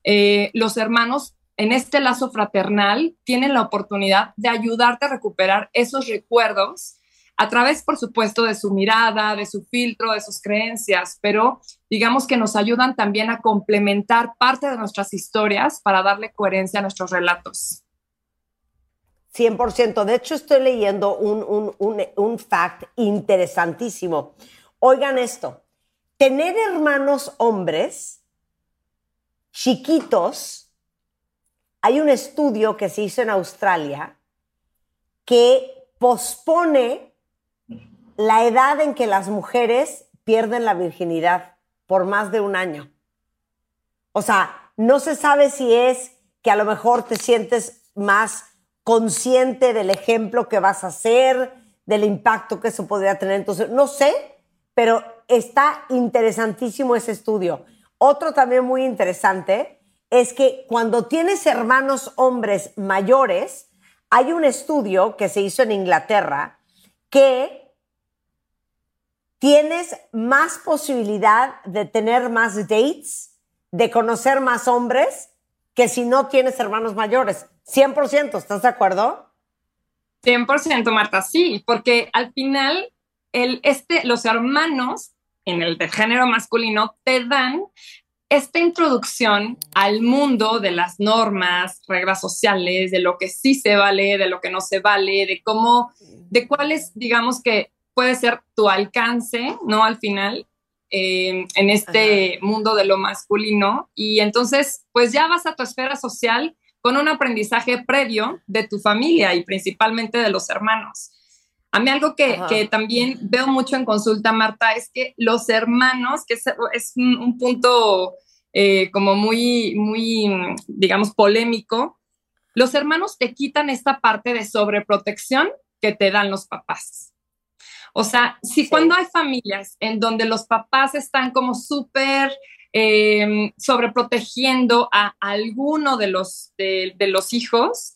eh, los hermanos en este lazo fraternal tienen la oportunidad de ayudarte a recuperar esos recuerdos a través, por supuesto, de su mirada, de su filtro, de sus creencias, pero digamos que nos ayudan también a complementar parte de nuestras historias para darle coherencia a nuestros relatos. 100%. De hecho, estoy leyendo un, un, un, un fact interesantísimo. Oigan esto. Tener hermanos hombres chiquitos, hay un estudio que se hizo en Australia que pospone la edad en que las mujeres pierden la virginidad por más de un año. O sea, no se sabe si es que a lo mejor te sientes más consciente del ejemplo que vas a hacer, del impacto que eso podría tener. Entonces, no sé, pero está interesantísimo ese estudio. Otro también muy interesante es que cuando tienes hermanos hombres mayores, hay un estudio que se hizo en Inglaterra que tienes más posibilidad de tener más dates, de conocer más hombres, que si no tienes hermanos mayores. 100%, ¿estás de acuerdo? 100% Marta, sí, porque al final el, este, los hermanos en el de género masculino te dan esta introducción al mundo de las normas, reglas sociales, de lo que sí se vale, de lo que no se vale, de cómo, de cuál es, digamos que puede ser tu alcance, ¿no? Al final, eh, en este mundo de lo masculino. Y entonces, pues ya vas a tu esfera social con un aprendizaje previo de tu familia y principalmente de los hermanos. A mí algo que, que también veo mucho en consulta, Marta, es que los hermanos, que es, es un, un punto eh, como muy, muy, digamos, polémico, los hermanos te quitan esta parte de sobreprotección que te dan los papás. O sea, si cuando hay familias en donde los papás están como súper eh, sobreprotegiendo a alguno de los, de, de los hijos,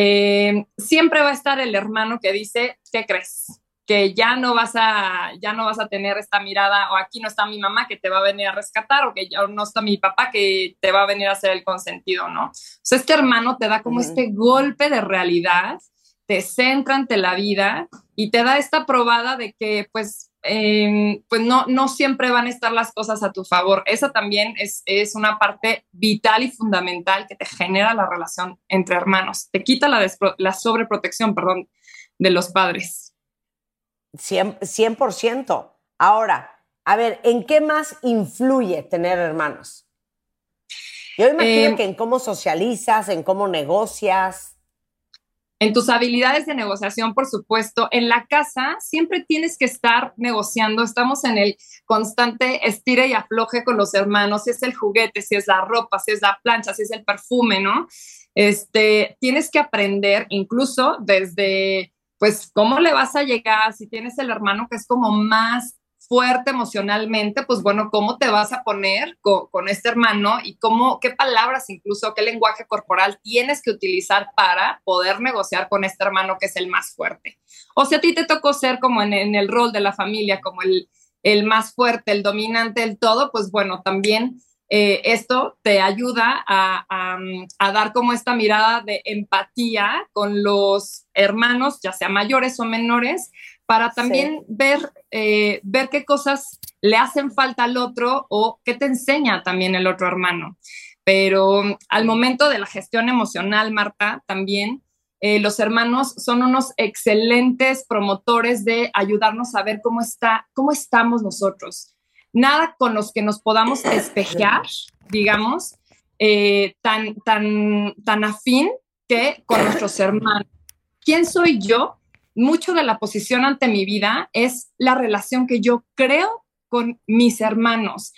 eh, siempre va a estar el hermano que dice, ¿qué crees? Que ya no vas a, ya no vas a tener esta mirada, o aquí no está mi mamá que te va a venir a rescatar, o que ya no está mi papá que te va a venir a hacer el consentido, ¿no? O sea, este hermano te da como este golpe de realidad, te centra ante la vida y te da esta probada de que, pues, eh, pues no, no siempre van a estar las cosas a tu favor. Esa también es, es una parte vital y fundamental que te genera la relación entre hermanos. Te quita la, la sobreprotección, perdón, de los padres. 100%, 100%. Ahora, a ver, ¿en qué más influye tener hermanos? Yo imagino Eh, que en cómo socializas, en cómo negocias. En tus habilidades de negociación, por supuesto, en la casa siempre tienes que estar negociando. Estamos en el constante estire y afloje con los hermanos, si es el juguete, si es la ropa, si es la plancha, si es el perfume, ¿no? Este, tienes que aprender incluso desde pues, ¿cómo le vas a llegar si tienes el hermano que es como más fuerte emocionalmente? Pues bueno, ¿cómo te vas a poner co- con, este hermano y cómo, qué palabras incluso, qué lenguaje corporal tienes que utilizar para poder negociar con este hermano que es el más fuerte? O si a ti te tocó ser como en, en el rol de la familia, como el, el más fuerte, el dominante, el todo, pues bueno, también eh, esto te ayuda a, a, a dar como esta mirada de empatía con los hermanos, ya sea mayores o menores, para también ver, eh, ver qué cosas le hacen falta al otro o qué te enseña también el otro hermano. Pero mm, al momento de la gestión emocional, Marta, también eh, los hermanos son unos excelentes promotores de ayudarnos a ver cómo, está, cómo estamos nosotros. Nada con los que nos podamos espejear, digamos, eh, tan, tan, tan afín que con nuestros hermanos. ¿Quién soy yo? Mucho de la posición ante mi vida es la relación que yo creo con mis hermanos.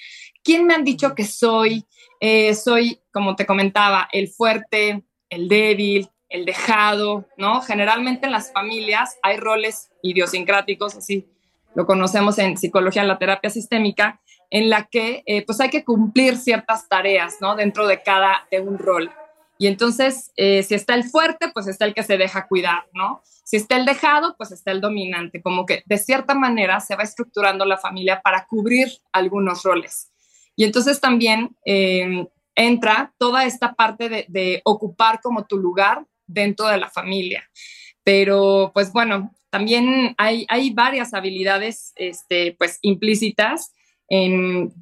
¿Quién me han dicho que soy? Eh, soy, como te comentaba, el fuerte, el débil, el dejado, ¿no? Generalmente en las familias hay roles idiosincráticos, así lo conocemos en psicología, en la terapia sistémica, en la que eh, pues hay que cumplir ciertas tareas, ¿no? Dentro de cada, de un rol. Y entonces, eh, si está el fuerte, pues está el que se deja cuidar, ¿no? Si está el dejado, pues está el dominante, como que de cierta manera se va estructurando la familia para cubrir algunos roles. Y entonces también eh, entra toda esta parte de, ocupar como tu lugar dentro de la familia. Pero, pues bueno, también hay, hay varias habilidades este, pues, implícitas en,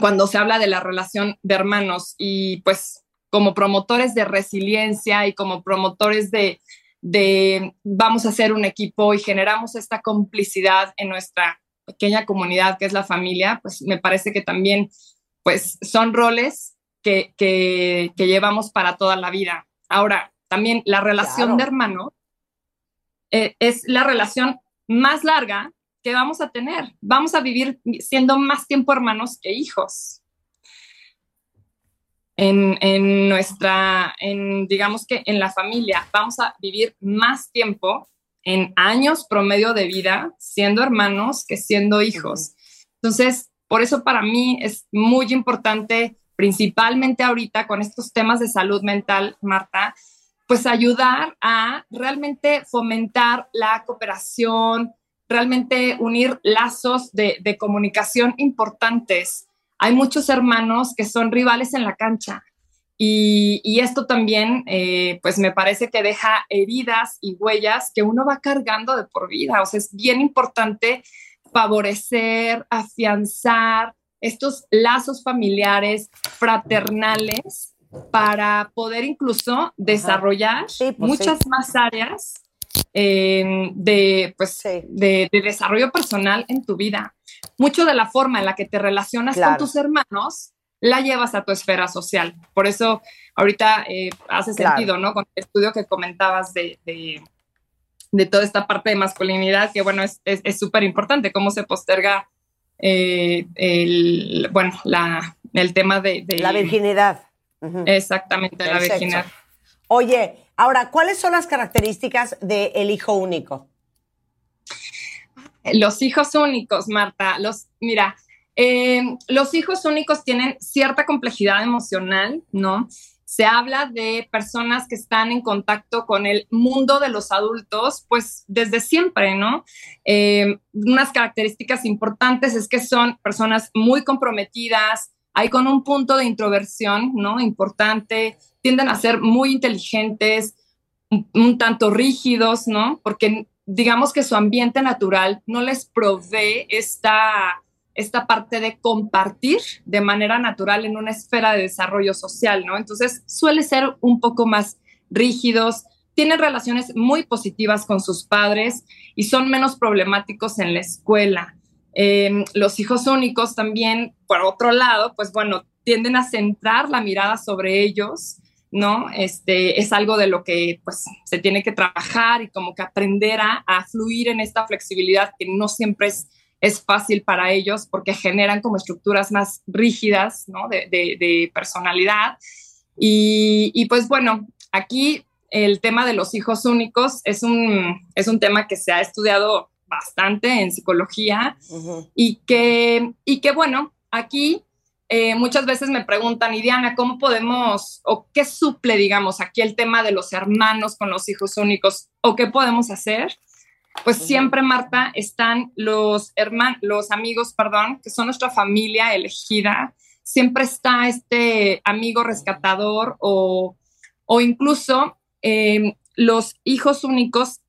cuando se habla de la relación de hermanos y pues como promotores de resiliencia y como promotores de, de vamos a hacer un equipo y generamos esta complicidad en nuestra pequeña comunidad que es la familia, pues me parece que también pues son roles que, que, que llevamos para toda la vida. Ahora, también la relación Claro. de hermano eh, es la relación más larga que vamos a tener. Vamos a vivir siendo más tiempo hermanos que hijos. En, en nuestra, en, digamos que en la familia, vamos a vivir más tiempo en años promedio de vida siendo hermanos que siendo hijos. Entonces, por eso para mí es muy importante, principalmente ahorita con estos temas de salud mental, Marta, pues ayudar a realmente fomentar la cooperación, realmente unir lazos de, de comunicación importantes. Hay muchos hermanos que son rivales en la cancha y, y esto también, eh, pues me parece que deja heridas y huellas que uno va cargando de por vida. O sea, es bien importante favorecer, afianzar estos lazos familiares, fraternales, para poder incluso desarrollar Sí, pues muchas sí. más áreas eh, de, pues, Sí. de, de desarrollo personal en tu vida. Mucho de la forma en la que te relacionas Claro. con tus hermanos la llevas a tu esfera social. Por eso ahorita eh, hace Claro. sentido, ¿no? Con el estudio que comentabas de, de, de toda esta parte de masculinidad, que bueno, es súper es, súper importante, cómo se posterga eh, el, bueno, la, el tema de, de- La virginidad. Exactamente, la virginidad. Oye, ahora, ¿cuáles son las características del hijo único? Los hijos únicos, Marta, los, mira, eh, los hijos únicos tienen cierta complejidad emocional, ¿no? Se habla de personas que están en contacto con el mundo de los adultos, pues desde siempre, ¿no? Eh, unas características importantes es que son personas muy comprometidas, hay con un punto de introversión, ¿no? Importante, tienden a ser muy inteligentes, un, un tanto rígidos, ¿no? Porque digamos que su ambiente natural no les provee esta, esta parte de compartir de manera natural en una esfera de desarrollo social, ¿no? Entonces suele ser un poco más rígidos, tienen relaciones muy positivas con sus padres y son menos problemáticos en la escuela. Eh, los hijos únicos también, por otro lado, pues bueno, tienden a centrar la mirada sobre ellos, ¿no? Este es algo de lo que pues se tiene que trabajar y como que aprender a, a fluir en esta flexibilidad que no siempre es, es fácil para ellos porque generan como estructuras más rígidas, ¿no? De personalidad. Y, y, pues bueno, aquí el tema de los hijos únicos es un, es un tema que se ha estudiado bastante en psicología y que, y que bueno, aquí eh, muchas veces me preguntan, y Diana, ¿cómo podemos, o qué suple, digamos, aquí el tema de los hermanos con los hijos únicos, o qué podemos hacer? Pues siempre, Marta, están los hermanos, los amigos, perdón, que son nuestra familia elegida. Siempre está este amigo rescatador o, o incluso eh, los hijos únicos.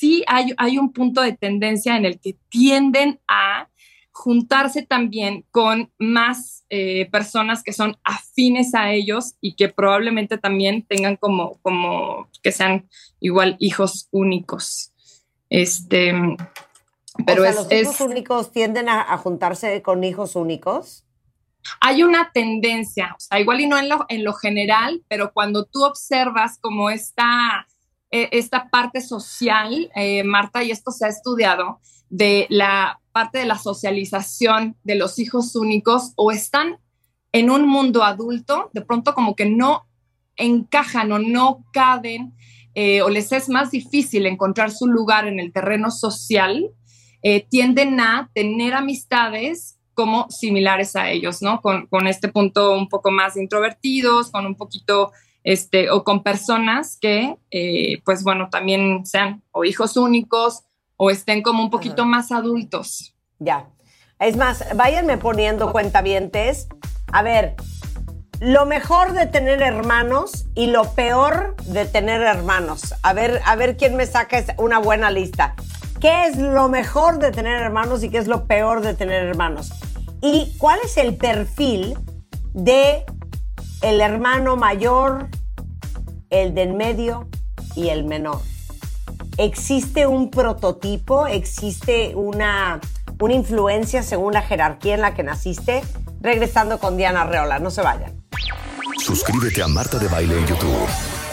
Sí hay, hay un punto de tendencia en el que tienden a juntarse también con más eh, personas que son afines a ellos y que probablemente también tengan como, como que sean igual hijos únicos. Este, pero o sea, es, los es- hijos únicos tienden a, a juntarse con hijos únicos. hay una tendencia, o sea, igual y no en lo, en lo general, pero cuando tú observas como esta, eh, esta parte social, eh, Marta, y esto se ha estudiado, de la parte de la socialización de los hijos únicos o están en un mundo adulto, de pronto como que no encajan o no caben eh, o les es más difícil encontrar su lugar en el terreno social, eh, tienden a tener amistades como similares a ellos, ¿no? Con, con este punto un poco más introvertidos, con un poquito, este, o con personas que, eh, pues bueno, también sean o hijos únicos o estén como un poquito más adultos. Ya. Es más, váyanme poniendo cuentavientes. A ver, lo mejor de tener hermanos y lo peor de tener hermanos. A ver, a ver quién me saca una buena lista. ¿Qué es lo mejor de tener hermanos y qué es lo peor de tener hermanos? ¿Y cuál es el perfil de el hermano mayor, el del medio y el menor? ¿Existe un prototipo? ¿Existe una, una influencia según la jerarquía en la que naciste? Regresando con Diana Reola, no se vayan. Suscríbete a Marta de Baile en YouTube.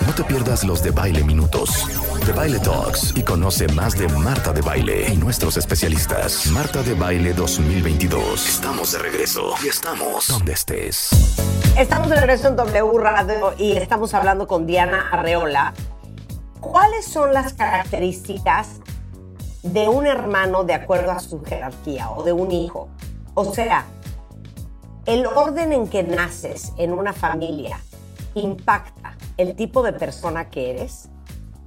No te pierdas los de Baile Minutos, de Baile Talks y conoce más de Marta de Baile y nuestros especialistas. Marta de Baile 2022. Estamos de regreso y estamos donde estés. Estamos de regreso en W Radio y estamos hablando con Diana Arreola. ¿Cuáles son las características de un hermano de acuerdo a su jerarquía o de un hijo? O sea, el orden en que naces en una familia impacta el tipo de persona que eres.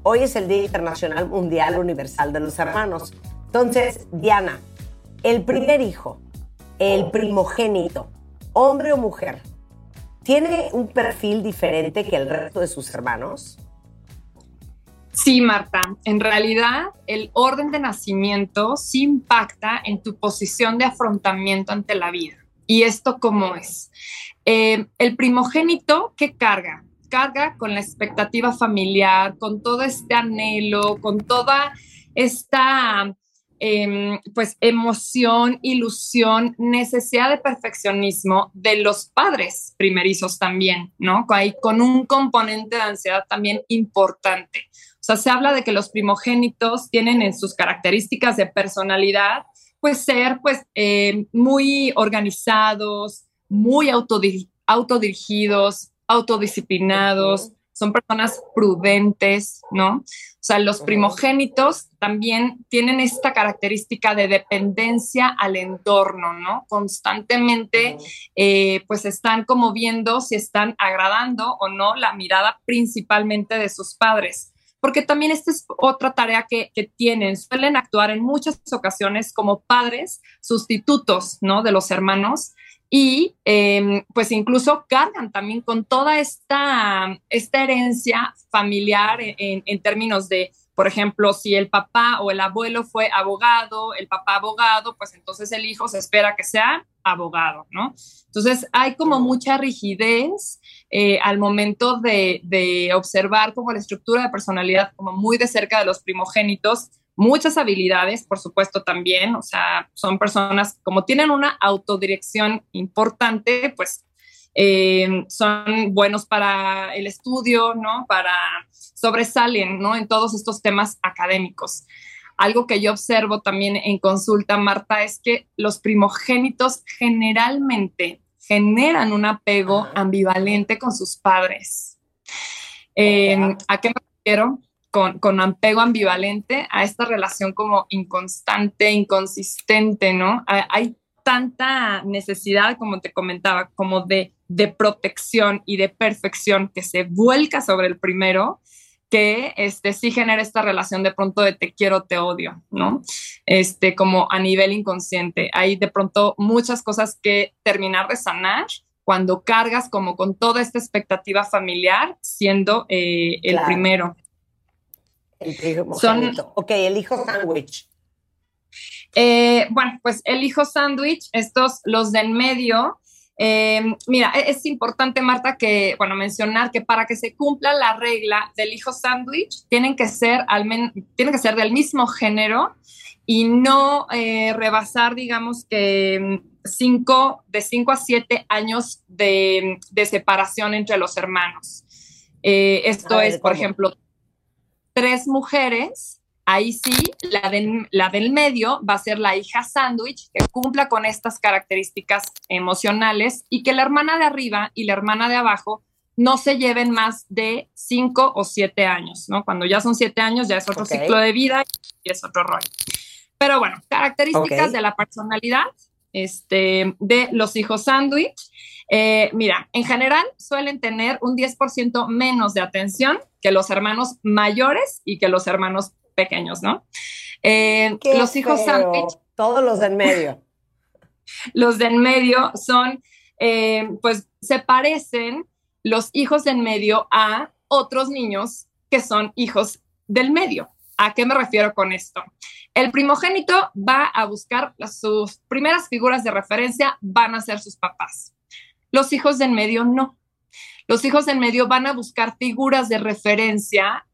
Hoy es el Día Internacional Mundial Universal de los Hermanos. Entonces, Diana, el primer hijo, el primogénito, hombre o mujer, ¿tiene un perfil diferente que el resto de sus hermanos? Sí, Marta, en realidad el orden de nacimiento sí impacta en tu posición de afrontamiento ante la vida. ¿Y esto cómo es? Eh, el primogénito, ¿qué carga? Carga con la expectativa familiar, con todo este anhelo, con toda esta em, pues emoción, ilusión, necesidad de perfeccionismo de los padres primerizos también, ¿no? Hay con un componente de ansiedad también importante. O sea, se habla de que los primogénitos tienen en sus características de personalidad, pues ser pues eh, muy organizados, muy autodi- autodirigidos, autodisciplinados, son personas prudentes, ¿no? O sea, los primogénitos también tienen esta característica de dependencia al entorno, ¿no? Constantemente, eh, pues están como viendo si están agradando o no la mirada principalmente de sus padres porque también esta es otra tarea que, que, tienen. Suelen actuar en muchas ocasiones como padres sustitutos, ¿no? De los hermanos y eh, pues incluso cargan también con toda esta, esta herencia familiar en, en, términos de, por ejemplo, si el papá o el abuelo fue abogado, el papá abogado, pues entonces el hijo se espera que sea abogado, ¿no? Entonces hay como mucha rigidez eh, al momento de, de, observar como la estructura de personalidad como muy de cerca de los primogénitos, muchas habilidades, por supuesto, también, o sea, son personas como tienen una autodirección importante, pues eh, son buenos para el estudio, ¿no? Para sobresalen, ¿no? En todos estos temas académicos. Algo que yo observo también en consulta, Marta, es que los primogénitos generalmente generan un apego ambivalente con sus padres. Eh, ¿A qué me refiero con, con apego ambivalente a esta relación como inconstante, inconsistente, ¿no? Hay, tanta necesidad, como te comentaba, como de, de protección y de perfección que se vuelca sobre el primero, que este, sí genera esta relación de pronto de te quiero, te odio, ¿no? Este, como a nivel inconsciente. Hay de pronto muchas cosas que terminar de sanar cuando cargas como con toda esta expectativa familiar siendo eh, el Claro. primero. El primogénito. Son- Ok, el hijo sándwich. Eh, bueno, pues el hijo sándwich, estos, los de en medio. eh, mira, e- es importante, Marta, que, bueno, mencionar que para que se cumpla la regla del hijo sándwich, tienen que ser al men- tienen que ser del mismo género y no eh, rebasar, digamos que cinco, de 5 a 7 años de, de separación entre los hermanos. Esto A ver, es, por ¿cómo? ejemplo, tres mujeres, ahí sí, la, del- la del medio va a ser la hija sándwich, que cumpla con estas características emocionales y que la hermana de arriba y la hermana de abajo no se lleven más de cinco o siete años, ¿no? Cuando ya son siete años ya es otro ciclo de vida y es otro rollo. Pero bueno, características de la personalidad este, de los hijos sándwich. Eh, mira, en general suelen tener un 10% menos de atención que los hermanos mayores y que los hermanos pequeños, ¿no? Eh, los hijos sándwich, Todos los de en medio. los de en medio son, eh, pues se parecen los hijos de en medio a otros niños que son hijos del medio. ¿A qué me refiero con esto? El primogénito va a buscar sus primeras figuras de referencia, van a ser sus papás. Los hijos de en medio no. Los hijos de en medio van a buscar figuras de referencia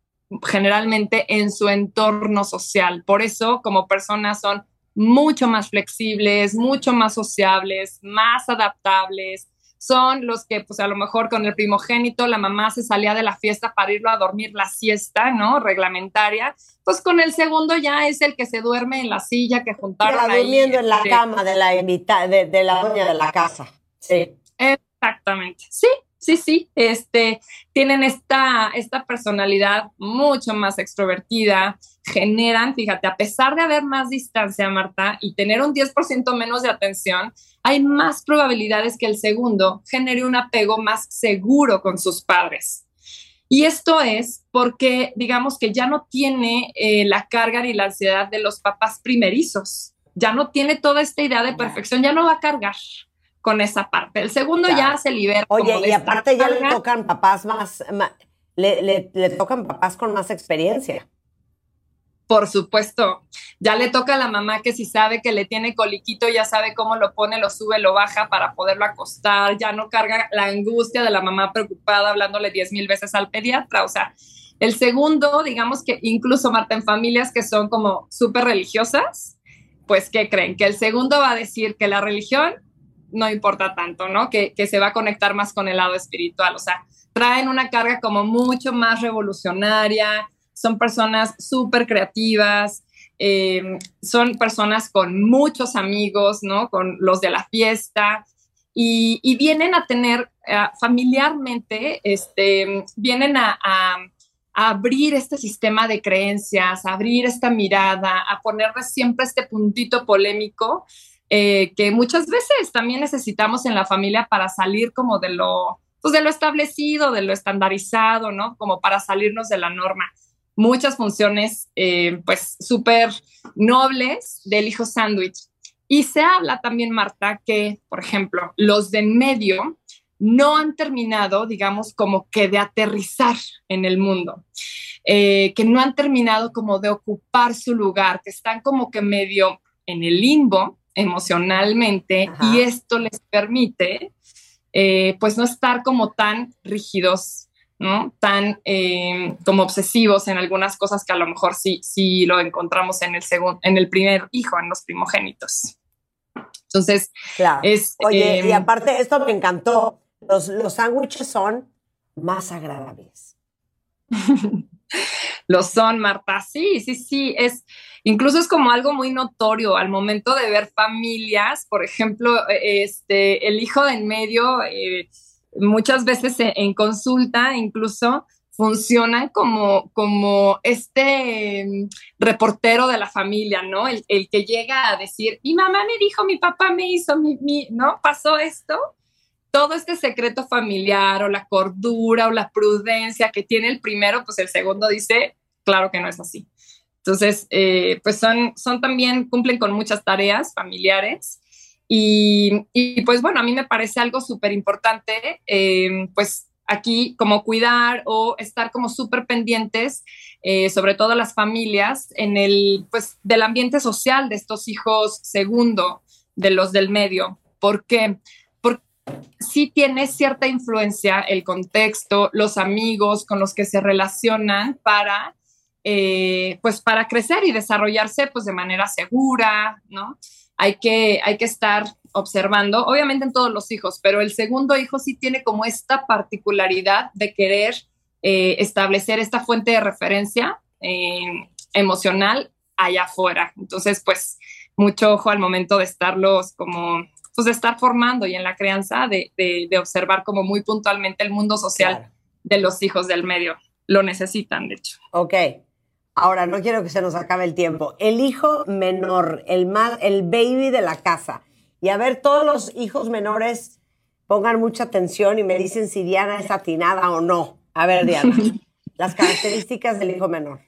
generalmente en su entorno social. Por eso, como personas, son mucho más flexibles, mucho más sociables, más adaptables. Son los que, pues a lo mejor con el primogénito, la mamá se salía de la fiesta para irlo a dormir la siesta, ¿no? Reglamentaria. Pues con el segundo ya es el que se duerme en la silla que juntaron ahí. durmiendo en la este, cama de la, de, de la dueña de la casa. Sí. Exactamente. Sí, sí, sí. Este, tienen esta, esta personalidad mucho más extrovertida, generan, fíjate, a pesar de haber más distancia, Marta, y tener un 10% menos de atención, hay más probabilidades que el segundo genere un apego más seguro con sus padres. Y esto es porque, digamos que ya no tiene eh, la carga ni la ansiedad de los papás primerizos. Ya no tiene toda esta idea de perfección, ya no va a cargar con esa parte. El segundo Claro. ya se libera. Oye, y aparte ya le tocan papás más, le- le tocan papás con más experiencia. Por supuesto, ya le toca a la mamá que si sabe que le tiene coliquito, ya sabe cómo lo pone, lo sube, lo baja para poderlo acostar, ya no carga la angustia de la mamá preocupada hablándole diez mil veces al pediatra. O sea, el segundo, digamos que incluso Marta, en familias que son como súper religiosas, pues ¿qué creen? Que el segundo va a decir que la religión no importa tanto, ¿no? Que, que se va a conectar más con el lado espiritual. O sea, traen una carga como mucho más revolucionaria, son personas súper creativas, eh, son personas con muchos amigos, ¿no? Con los de la fiesta. Y, vienen a tener eh, familiarmente, este, vienen a, abrir este sistema de creencias, abrir esta mirada, a ponerle siempre este puntito polémico eh, que muchas veces también necesitamos en la familia para salir como de lo, pues de lo establecido, de lo estandarizado, ¿no? Como para salirnos de la norma. Muchas funciones, eh, pues, súper nobles del hijo sándwich. Y se habla también, Marta, que, por ejemplo, los de en medio no han terminado, digamos, como que de aterrizar en el mundo, eh, que no han terminado como de ocupar su lugar, que están como que medio en el limbo emocionalmente Ajá. y esto les permite, eh, pues, no estar como tan rígidos, ¿no? Tan eh, como obsesivos en algunas cosas que a lo mejor sí, sí lo encontramos en el segundo, en el primer hijo, en los primogénitos. Entonces, Claro. es... Oye, eh, y aparte, esto me encantó. Los, los sándwiches son más agradables. Lo son, Marta. Sí, sí, sí. Es, incluso es como algo muy notorio al momento de ver familias. Por ejemplo, eh, este, el hijo de en medio, eh, muchas veces en, en consulta, incluso funcionan como, como este mm, reportero de la familia, ¿no? El, que llega a decir, mi mamá me dijo, mi papá me hizo, ¿no? Pasó esto. Todo este secreto familiar o la cordura o la prudencia que tiene el primero, pues el segundo dice, claro que no es así. Entonces, eh, pues son, son también, cumplen con muchas tareas familiares. Y, y, pues bueno, a mí me parece algo súper importante, eh, pues aquí como cuidar o estar como súper pendientes, eh, sobre todo las familias, en el, pues del ambiente social de estos hijos segundo, de los del medio. ¿Por qué? Sí tiene cierta influencia el contexto, los amigos con los que se relacionan para eh, pues para crecer y desarrollarse pues de manera segura, ¿no? Hay que, hay que estar observando, obviamente en todos los hijos, pero el segundo hijo sí tiene como esta particularidad de querer eh, establecer esta fuente de referencia eh, emocional allá afuera. Entonces, pues mucho ojo al momento de estarlos como, pues de estar formando y en la crianza, de, de, de observar como muy puntualmente el mundo social Claro. de los hijos del medio. Lo necesitan, de hecho. Ok. Ahora, no quiero que se nos acabe el tiempo. El hijo menor, el, más, el baby de la casa. Y a ver, todos los hijos menores pongan mucha atención y me dicen si Diana es atinada o no. A ver, Diana, las características del hijo menor.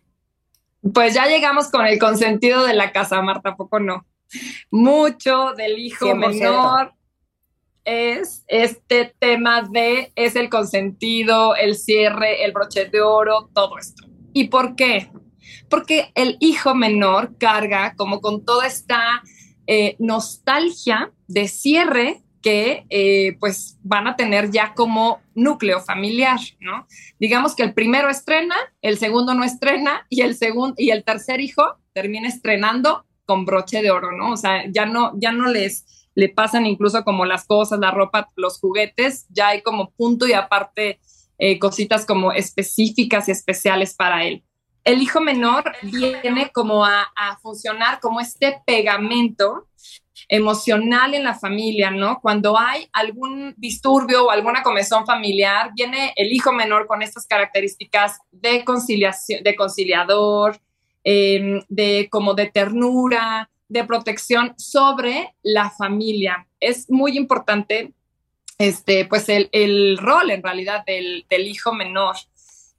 Pues ya llegamos con el consentido de la casa, Marta, ¿a poco no. Mucho del hijo 100%. menor es este tema de es el consentido, el cierre, el broche de oro, todo esto. ¿Y por qué? Porque el hijo menor carga como con toda esta eh, nostalgia de cierre que eh, pues van a tener ya como núcleo familiar, ¿no? Digamos que el primero estrena, el segundo no estrena y el y el tercer hijo termina estrenando con broche de oro, ¿no? O sea, ya no ya no les le pasan incluso como las cosas, la ropa, los juguetes, ya hay como punto y aparte eh, cositas como específicas y especiales para él. El hijo menor viene como a, funcionar como este pegamento emocional en la familia, ¿no? Cuando hay algún disturbio o alguna comezón familiar, viene el hijo menor con estas características de conciliación, de conciliador, eh, de como de ternura, de protección sobre la familia. Es muy importante, este, pues el, rol en realidad del hijo menor.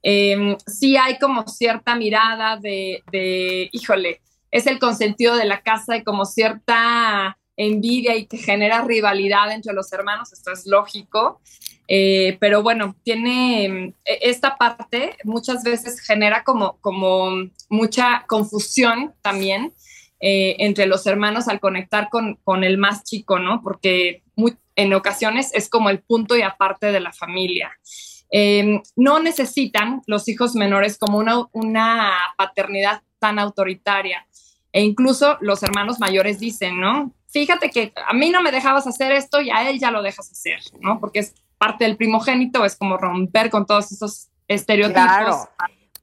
Eh, sí hay como cierta mirada de, de, híjole, es el consentido de la casa y como cierta envidia y que genera rivalidad entre los hermanos, esto es lógico, eh, pero bueno, tiene eh, esta parte muchas veces genera como, como mucha confusión también eh, entre los hermanos al conectar con, con el más chico, ¿no? Porque en ocasiones es como el punto y aparte de la familia. Eh, no necesitan los hijos menores como una, una paternidad tan autoritaria. E incluso los hermanos mayores dicen, ¿no? Fíjate que a mí no me dejabas hacer esto y a él ya lo dejas hacer, ¿no? Porque es parte del primogénito, es como romper con todos esos estereotipos. Claro.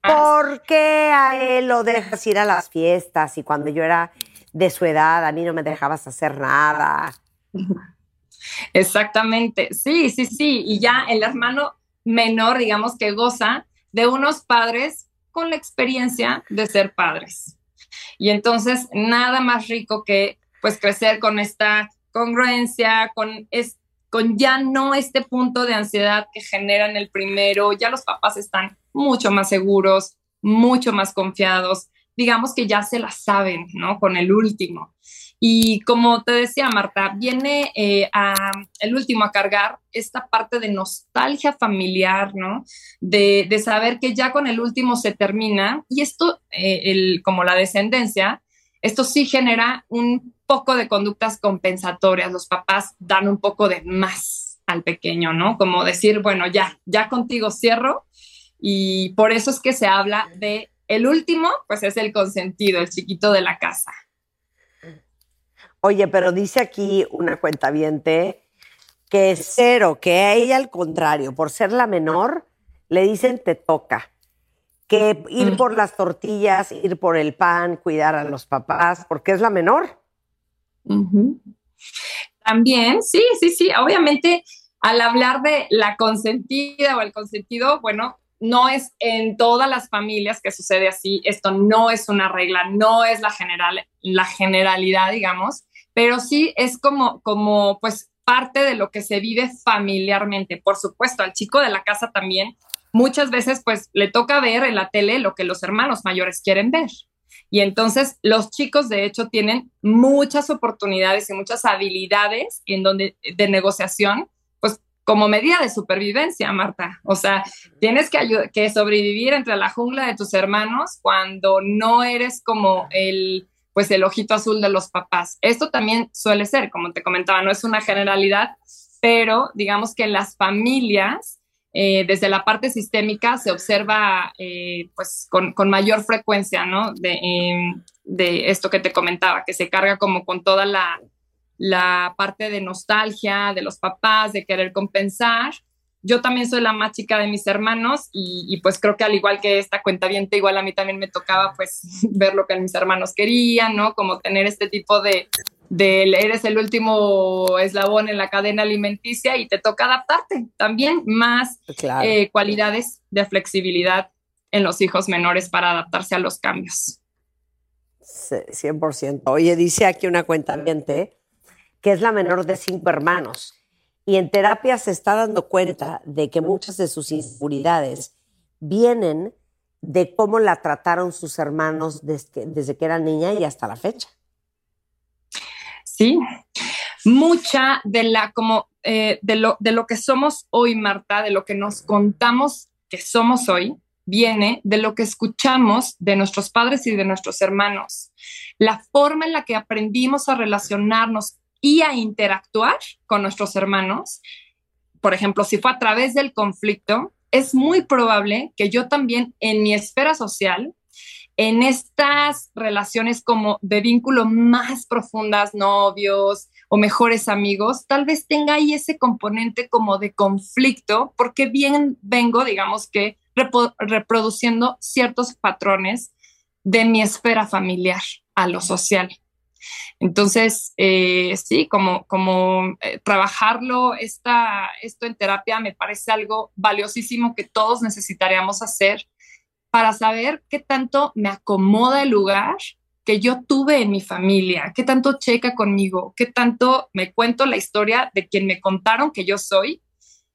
¿Por qué a él lo dejas ir a las fiestas y cuando yo era de su edad a mí no me dejabas hacer nada? Exactamente, sí, sí, sí. Y ya el hermano menor, digamos que goza de unos padres con la experiencia de ser padres. Y entonces, nada más rico que pues crecer con esta congruencia, con, es, con ya no este punto de ansiedad que generan el primero, ya los papás están mucho más seguros, mucho más confiados, digamos que ya se la saben, ¿no? Con el último. Y como te decía Marta, viene eh, el último a cargar esta parte de nostalgia familiar, ¿no? De, de saber que ya con el último se termina. Y esto, eh, el, como la descendencia, esto sí genera un poco de conductas compensatorias. Los papás dan un poco de más al pequeño, ¿no? Como decir, bueno, ya, ya contigo cierro. Y por eso es que se habla de el último, pues es el consentido, el chiquito de la casa. Oye, pero dice aquí una cuenta que es cero, que a ella al contrario, por ser la menor, le dicen te toca. Que ir Mm. por las tortillas, ir por el pan, cuidar a los papás, porque es la menor. También, sí, sí, sí. Obviamente, al hablar de la consentida o el consentido, bueno, no es en todas las familias que sucede así, esto no es una regla, no es la, general, la generalidad, digamos, pero sí es como, como pues parte de lo que se vive familiarmente. Por supuesto, al chico de la casa también muchas veces pues le toca ver en la tele lo que los hermanos mayores quieren ver. Y entonces los chicos de hecho tienen muchas oportunidades y muchas habilidades en donde de negociación, pues como medida de supervivencia, Marta. O sea, tienes que, que sobrevivir entre la jungla de tus hermanos cuando no eres como el pues el ojito azul de los papás. Esto también suele ser, como te comentaba, no es una generalidad, pero digamos que en las familias eh, desde la parte sistémica se observa eh, pues con, con mayor frecuencia, ¿no? De, eh, de esto que te comentaba, que se carga como con toda la, la parte de nostalgia de los papás, de querer compensar. Yo también soy la más chica de mis hermanos y, y pues creo que al igual que esta cuenta igual a mí también me tocaba pues ver lo que mis hermanos querían, ¿no? Como tener este tipo de, de eres el último eslabón en la cadena alimenticia y te toca adaptarte. También más Claro. eh, cualidades de flexibilidad en los hijos menores para adaptarse a los cambios. Sí, 100%. Oye, dice aquí una cuenta que es la menor de cinco hermanos y en terapia se está dando cuenta de que muchas de sus inseguridades vienen de cómo la trataron sus hermanos desde que, era niña y hasta la fecha. Sí, mucha de la como eh, de lo de lo que somos hoy, Marta, de lo que nos contamos que somos hoy, viene de lo que escuchamos de nuestros padres y de nuestros hermanos. La forma en la que aprendimos a relacionarnos y a interactuar con nuestros hermanos, por ejemplo, si fue a través del conflicto, es muy probable que yo también en mi esfera social en estas relaciones como de vínculo más profundas, novios o mejores amigos, tal vez tenga ahí ese componente como de conflicto, porque bien vengo, digamos que, reproduciendo ciertos patrones de mi esfera familiar a lo social. Entonces, eh, sí, como, como eh, trabajarlo, esta, esto en terapia me parece algo valiosísimo que todos necesitaríamos hacer para saber qué tanto me acomoda el lugar que yo tuve en mi familia, qué tanto checa conmigo, qué tanto me cuento la historia de quien me contaron que yo soy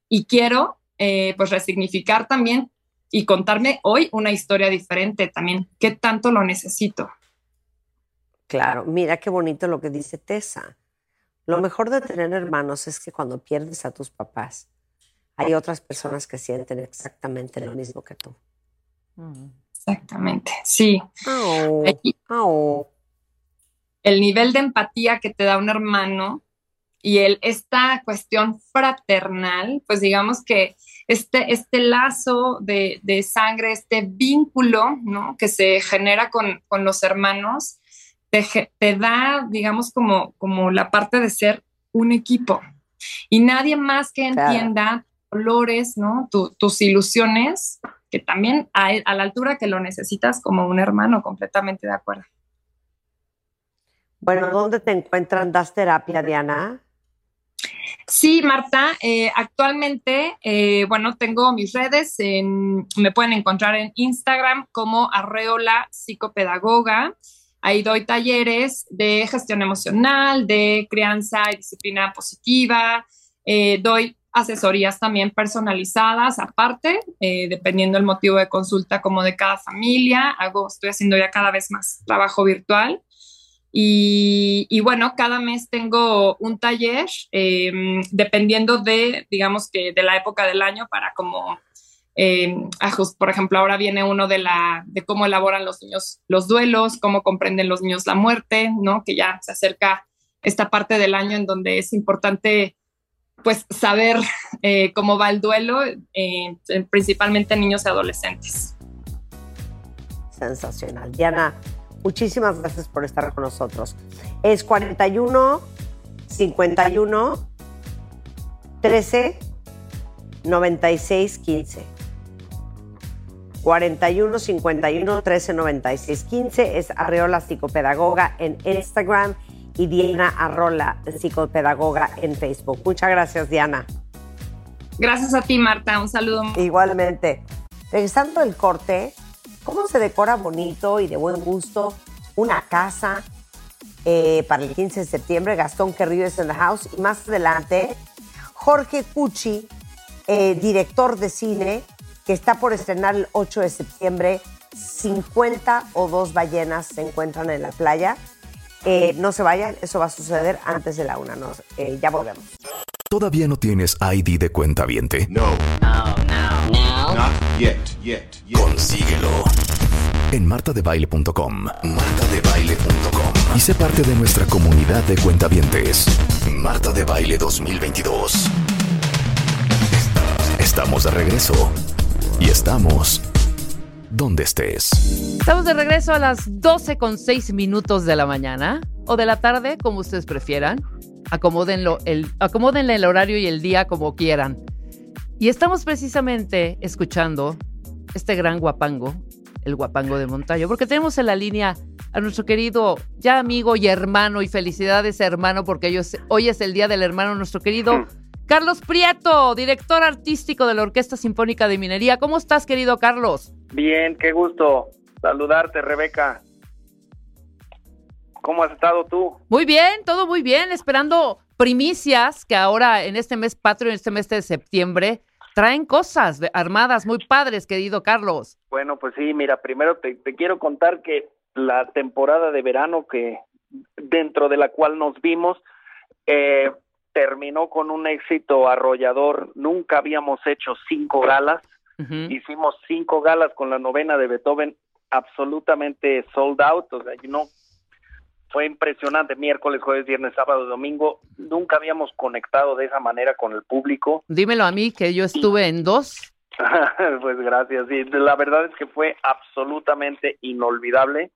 y quiero eh, pues resignificar también y contarme hoy una historia diferente también, qué tanto lo necesito. Claro, mira qué bonito lo que dice Tessa. Lo mejor de tener hermanos es que cuando pierdes a tus papás, hay otras personas que sienten exactamente lo mismo que tú. Exactamente, sí. Aquí- au. el nivel de empatía que te da un hermano y el, esta cuestión fraternal, pues digamos que este, este lazo de, de sangre, este vínculo ¿no? que se genera con, con los hermanos, te, da, digamos, como, como la parte de ser un equipo. Y nadie más que entienda dolores, ¿no? Tu- tus ilusiones, que también a, a la altura que lo necesitas como un hermano, completamente de acuerdo. Bueno, ¿dónde te encuentran? ¿Das terapia, Diana? Sí, Marta, eh, actualmente, eh, bueno, tengo mis redes, en- me pueden encontrar en Instagram como Arreola Psicopedagoga. Ahí doy talleres de gestión emocional, de crianza y disciplina positiva, eh, doy asesorías también personalizadas aparte, eh, dependiendo del motivo de consulta como de cada familia. Hago, estoy haciendo ya cada vez más trabajo virtual. Y, bueno, cada mes tengo un taller, eh, dependiendo de, digamos que de la época del año, para como, eh, por ejemplo, ahora viene uno de, la, de cómo elaboran los niños los duelos, cómo comprenden los niños la muerte, ¿no? Que ya se acerca esta parte del año en donde es importante, pues, saber eh, cómo va el duelo, eh, principalmente en niños y adolescentes. Sensacional. Diana, muchísimas gracias por estar con nosotros. Es 41 51 13 96 15. 41 51 13 96 15 es Arreola Psicopedagoga en Instagram y Diana Arrola Psicopedagoga en Facebook. Muchas gracias, Diana. Gracias a ti, Marta. Un saludo. Igualmente. regresando del corte, ¿cómo se decora bonito y de buen gusto una casa eh, para el 15 de septiembre? Gastón Querrillo es en the house. Y más adelante, Jorge Cucci, eh, director de cine, que está por estrenar el 8 de septiembre. 50 o dos ballenas se encuentran en la playa. Eh, no se vayan, eso va a suceder antes de la una. No, eh, ya volvemos. ¿Todavía no tienes ID de cuenta viente? No. Not yet, yet, yet. Consíguelo. En martadebaile.com. Martadebaile.com. Y sé parte de nuestra comunidad de cuentavientes. Marta de Baile 2022. Estamos de regreso. Estamos donde estés. Estamos de regreso a las 12 con 6 minutos de la mañana o de la tarde, como ustedes prefieran. Acomódenlo el, acomódenle el horario y el día como quieran. Y estamos precisamente escuchando este gran guapango, el guapango de Montaño, porque tenemos en la línea a nuestro querido ya amigo y hermano, y felicidades hermano, porque ellos- hoy es el Día del Hermano, nuestro querido Carlos Prieto, director artístico de la Orquesta Sinfónica de Minería. ¿Cómo estás, querido Carlos? Bien, qué gusto saludarte, Rebeca. ¿Cómo has estado tú? Muy bien, todo muy bien, esperando primicias que ahora en este mes patrio, en este mes de septiembre, traen cosas de- armadas muy padres, querido Carlos. Bueno, pues sí, mira, primero te, te quiero contar que la temporada de verano que dentro de la cual nos vimos eh, terminó con un éxito arrollador. Nunca habíamos hecho cinco galas. Hicimos cinco galas con la novena de Beethoven absolutamente sold out. O sea, no fue impresionante. Miércoles, jueves, viernes, sábado, domingo. Nunca habíamos conectado de esa manera con el público. Dímelo a mí, que yo estuve en dos. pues gracias. Sí, la verdad es que fue absolutamente inolvidable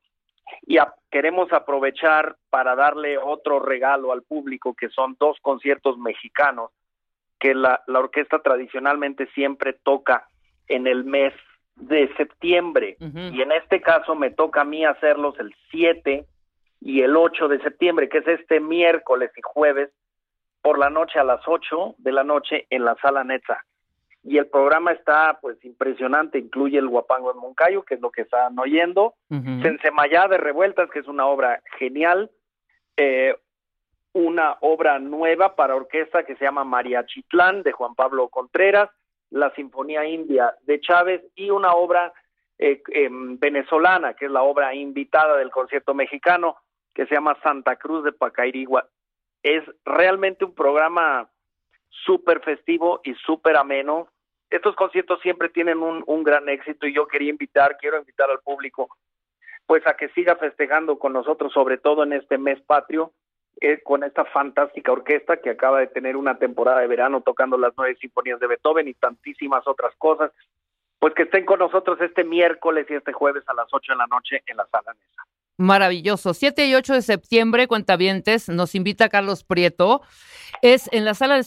y a- queremos aprovechar para darle otro regalo al público, que son dos conciertos mexicanos que la, la orquesta tradicionalmente siempre toca en el mes de septiembre. Y en este caso me toca a mí hacerlos el 7 y el 8 de septiembre, que es este miércoles y jueves por la noche a las 8 de la noche en la sala Netza. Y el programa está pues impresionante, incluye el Guapango en Moncayo, que es lo que están oyendo, Sensemayá de Revueltas, que es una obra genial, eh, una obra nueva para orquesta que se llama Mariachitlán de Juan Pablo Contreras, la Sinfonía India de Chávez y una obra eh, em, venezolana, que es la obra invitada del concierto mexicano, que se llama Santa Cruz de Pacairigua. Es realmente un programa súper festivo y súper ameno. Estos conciertos siempre tienen un, gran éxito y yo quería invitar, quiero invitar al público, pues a que siga festejando con nosotros, sobre todo en este mes patrio, eh, con esta fantástica orquesta que acaba de tener una temporada de verano tocando las nueve sinfonías de Beethoven y tantísimas otras cosas. Pues que estén con nosotros este miércoles y este jueves a las ocho de la noche en la sala Nesa. Maravilloso. 7 y 8 de septiembre, Cuentavientes, nos invita Carlos Prieto. Es en la sala de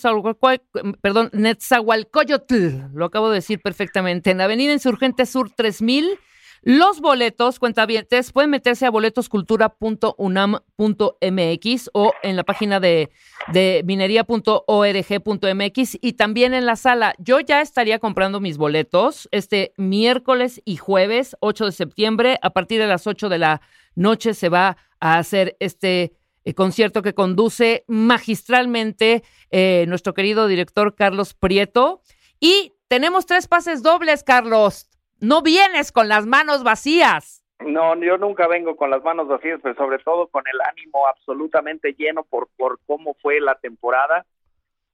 perdón, Netzahualcoyotl, lo acabo de decir perfectamente, en Avenida Insurgente Sur 3000. Los boletos, cuentavientes, pueden meterse a boletoscultura.unam.mx o en la página de, de minería.org.mx y también en la sala. Yo ya estaría comprando mis boletos este miércoles y jueves, 8 de septiembre. A partir de las 8 de la noche se va a hacer este eh, concierto que conduce magistralmente eh, nuestro querido director Carlos Prieto. Y tenemos tres pases dobles, Carlos. No vienes con las manos vacías. No, yo nunca vengo con las manos vacías, pero sobre todo con el ánimo absolutamente lleno por, por cómo fue la temporada.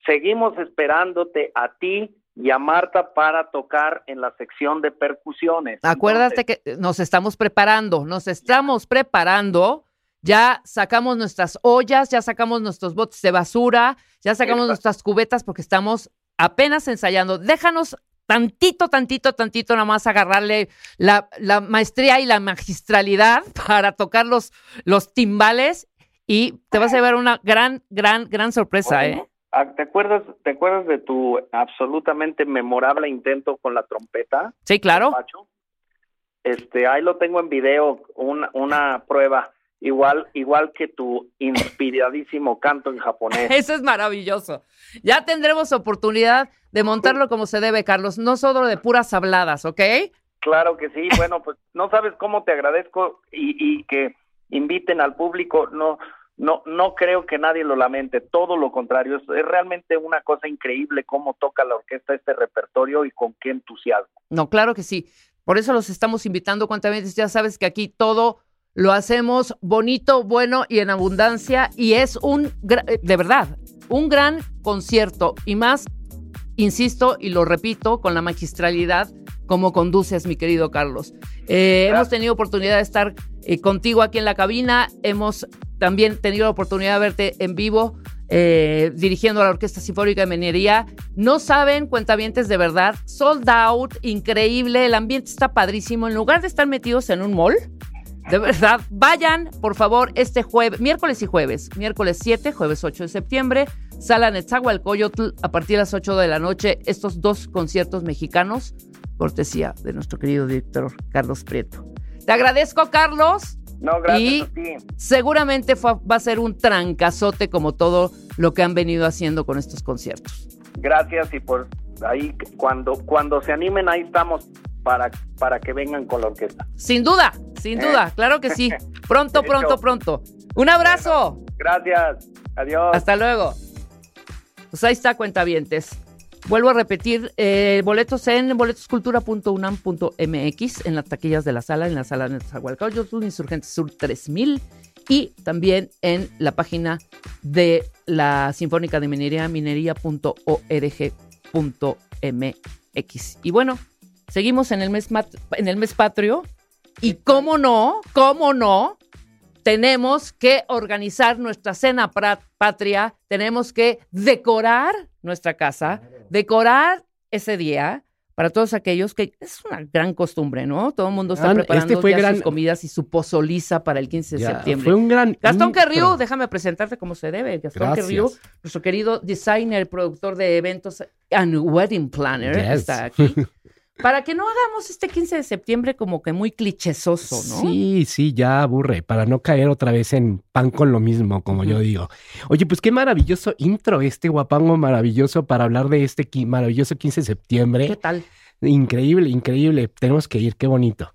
Seguimos esperándote a ti y a Marta para tocar en la sección de percusiones. Acuérdate que nos estamos preparando, nos estamos preparando. Ya sacamos nuestras ollas, ya sacamos nuestros botes de basura, ya sacamos nuestras cubetas porque estamos apenas ensayando. Déjanos tantito, tantito, tantito, nada más agarrarle la, la maestría y la magistralidad para tocar los, los timbales y te vas a llevar una gran, gran, gran sorpresa, ¿eh? Ah, ¿Te acuerdas, ¿Te acuerdas de tu absolutamente memorable intento con la trompeta? Sí, claro. Pacho? Este, ahí lo tengo en video, una, una prueba igual, igual que tu inspiradísimo canto en japonés. Eso es maravilloso. Ya tendremos oportunidad de montarlo como se debe, Carlos, no solo de puras habladas, ¿ok? Claro que sí, bueno, pues no sabes cómo te agradezco y, y que inviten al público, no, no, no creo que nadie lo lamente, todo lo contrario, es, es realmente una cosa increíble cómo toca la orquesta este repertorio y con qué entusiasmo. No, claro que sí. Por eso los estamos invitando cuantamente. Ya sabes que aquí todo lo hacemos bonito, bueno y en abundancia. Y es un, eh, de verdad, un gran concierto. Y más, insisto y lo repito, con la magistralidad como conduces, mi querido Carlos. Eh, hemos tenido oportunidad de estar eh, contigo aquí en la cabina. Hemos también tenido la oportunidad de verte en vivo. eh, dirigiendo a la Orquesta Sinfónica de Minería. No saben, cuentavientes de verdad, sold out, increíble, el ambiente está padrísimo. En lugar de estar metidos en un mall, de verdad, vayan, por favor, este jueves, miércoles y jueves, miércoles 7, jueves 8 de septiembre, sala Netzahualcoyotl a partir de las 8 de la noche, estos dos conciertos mexicanos, cortesía de nuestro querido director Carlos Prieto. Te agradezco, Carlos. No, gracias Y a ti. seguramente fue- va a ser un trancazote como todo lo que han venido haciendo con estos conciertos. Gracias y por ahí cuando cuando se animen ahí estamos para para que vengan con la orquesta. Sin duda, sin ¿Eh? duda, claro que sí. Pronto, pronto, pronto. Un abrazo. Gracias. Adiós. Hasta luego. Pues ahí está, cuentavientes. Vuelvo a repetir, eh, boletos en boletoscultura.unam.mx, en las taquillas de la sala, en la sala de Zahualcóyotl, Insurgente Sur 3000, y también en la página de la Sinfónica de Minería, minería.org.mx. Y bueno, seguimos en el mes, en el mes patrio, y cómo no, cómo no, tenemos que organizar nuestra cena patria, tenemos que decorar nuestra casa, decorar ese día para todos aquellos que es una gran costumbre, ¿no? Todo el mundo está preparando este fue ya gran- sus comidas y su pozoliza para el 15 de Ya, septiembre. Fue un gran. Gastón intro. Querriu, déjame presentarte como se debe. Gastón. Querriu, nuestro querido designer, productor de eventos and wedding planner, Yes. está aquí. Para que no hagamos este 15 de septiembre como que muy clichésoso, ¿no? Sí, sí, ya aburre, para no caer otra vez en pan con lo mismo, como yo digo. Oye, pues qué maravilloso intro este guapango maravilloso para hablar de este maravilloso 15 de septiembre. ¿Qué tal? Increíble, increíble. Tenemos que ir, qué bonito.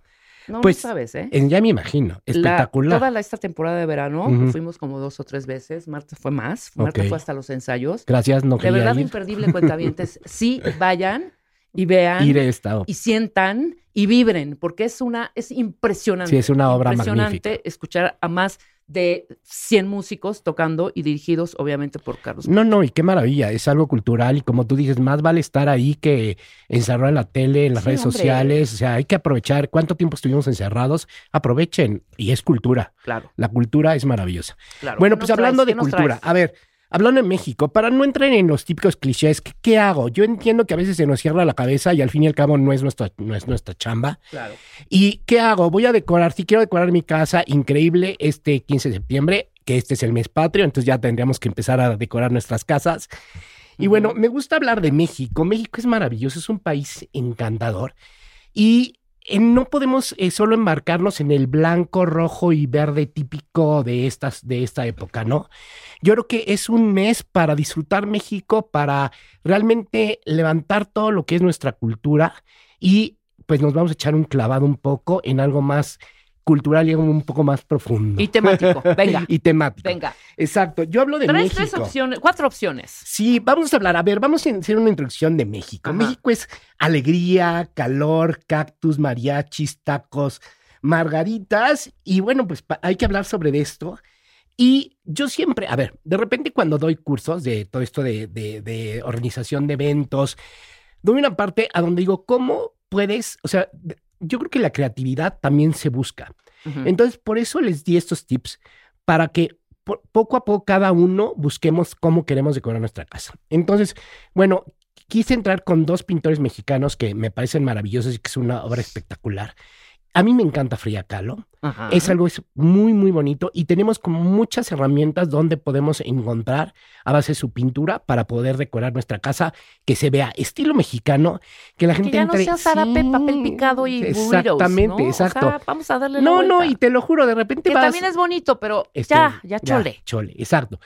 No, Pues, sabes, ¿eh? Ya me imagino, La- espectacular. toda la- esta temporada de verano fuimos como dos o tres veces. Marta fue más. Marta fue hasta los ensayos. Gracias, no de verdad, ir. imperdible, cuentavientes. sí, vayan y vean Ir estado. y sientan y vibren, porque es una, es impresionante. Sí, es una obra impresionante magnífica. escuchar a más de 100 músicos tocando y dirigidos, obviamente, por Carlos. No, no, y qué maravilla, es algo cultural y como tú dices, más vale estar ahí que encerrado en la tele, en las Sí, redes hombre. sociales, o sea, hay que aprovechar cuánto tiempo estuvimos encerrados, aprovechen y es cultura. Claro, La cultura es maravillosa. claro. bueno, ¿Qué pues hablando traes? de ¿Qué nos cultura, traes? a ver, hablando de México, para no entrar en los típicos clichés, ¿qué, qué hago? Yo entiendo que a veces se nos cierra la cabeza y al fin y al cabo no es nuestra, no es nuestra chamba. Claro. ¿Y qué hago? Voy a decorar, si quiero decorar mi casa, increíble, este 15 de septiembre, que este es el mes patrio, entonces ya tendríamos que empezar a decorar nuestras casas. Y bueno, me gusta hablar de México. México es maravilloso, es un país encantador. Y no podemos eh, solo embarcarnos en el blanco, rojo y verde típico de, estas, de esta época, ¿no? Yo creo que es un mes para disfrutar México, para realmente levantar todo lo que es nuestra cultura y pues nos vamos a echar un clavado un poco en algo más cultural y un poco más profundo. Y temático, venga. y temático. Venga. Exacto. Yo hablo de Tres, México. tres opciones, cuatro opciones. Sí, vamos a hablar. A ver, vamos a hacer una introducción de México. Ajá. México es alegría, calor, cactus, mariachis, tacos, margaritas. Y bueno, pues hay que hablar sobre esto. Y yo siempre, a ver, de repente cuando doy cursos de todo esto de, de- de organización de eventos, doy una parte a donde digo, ¿cómo puedes? O sea, yo creo que la creatividad también se busca. Entonces, por eso les di estos tips para que po- poco a poco cada uno busquemos cómo queremos decorar nuestra casa. Entonces, bueno, quise entrar con dos pintores mexicanos que me parecen maravillosos y que es una obra espectacular. A mí me encanta Frida Kahlo. Ajá. Es algo es muy, muy bonito y tenemos como muchas herramientas donde podemos encontrar a base de su pintura para poder decorar nuestra casa que se vea estilo mexicano, que la Que gente ya no sea zarape, Sí, papel picado y burritos, Exactamente, ¿no? O sea, exacto. vamos a darle la no, no, vuelta. y te lo juro, de repente Que vas... también es bonito, pero Este, ya, ya chole. chole, exacto.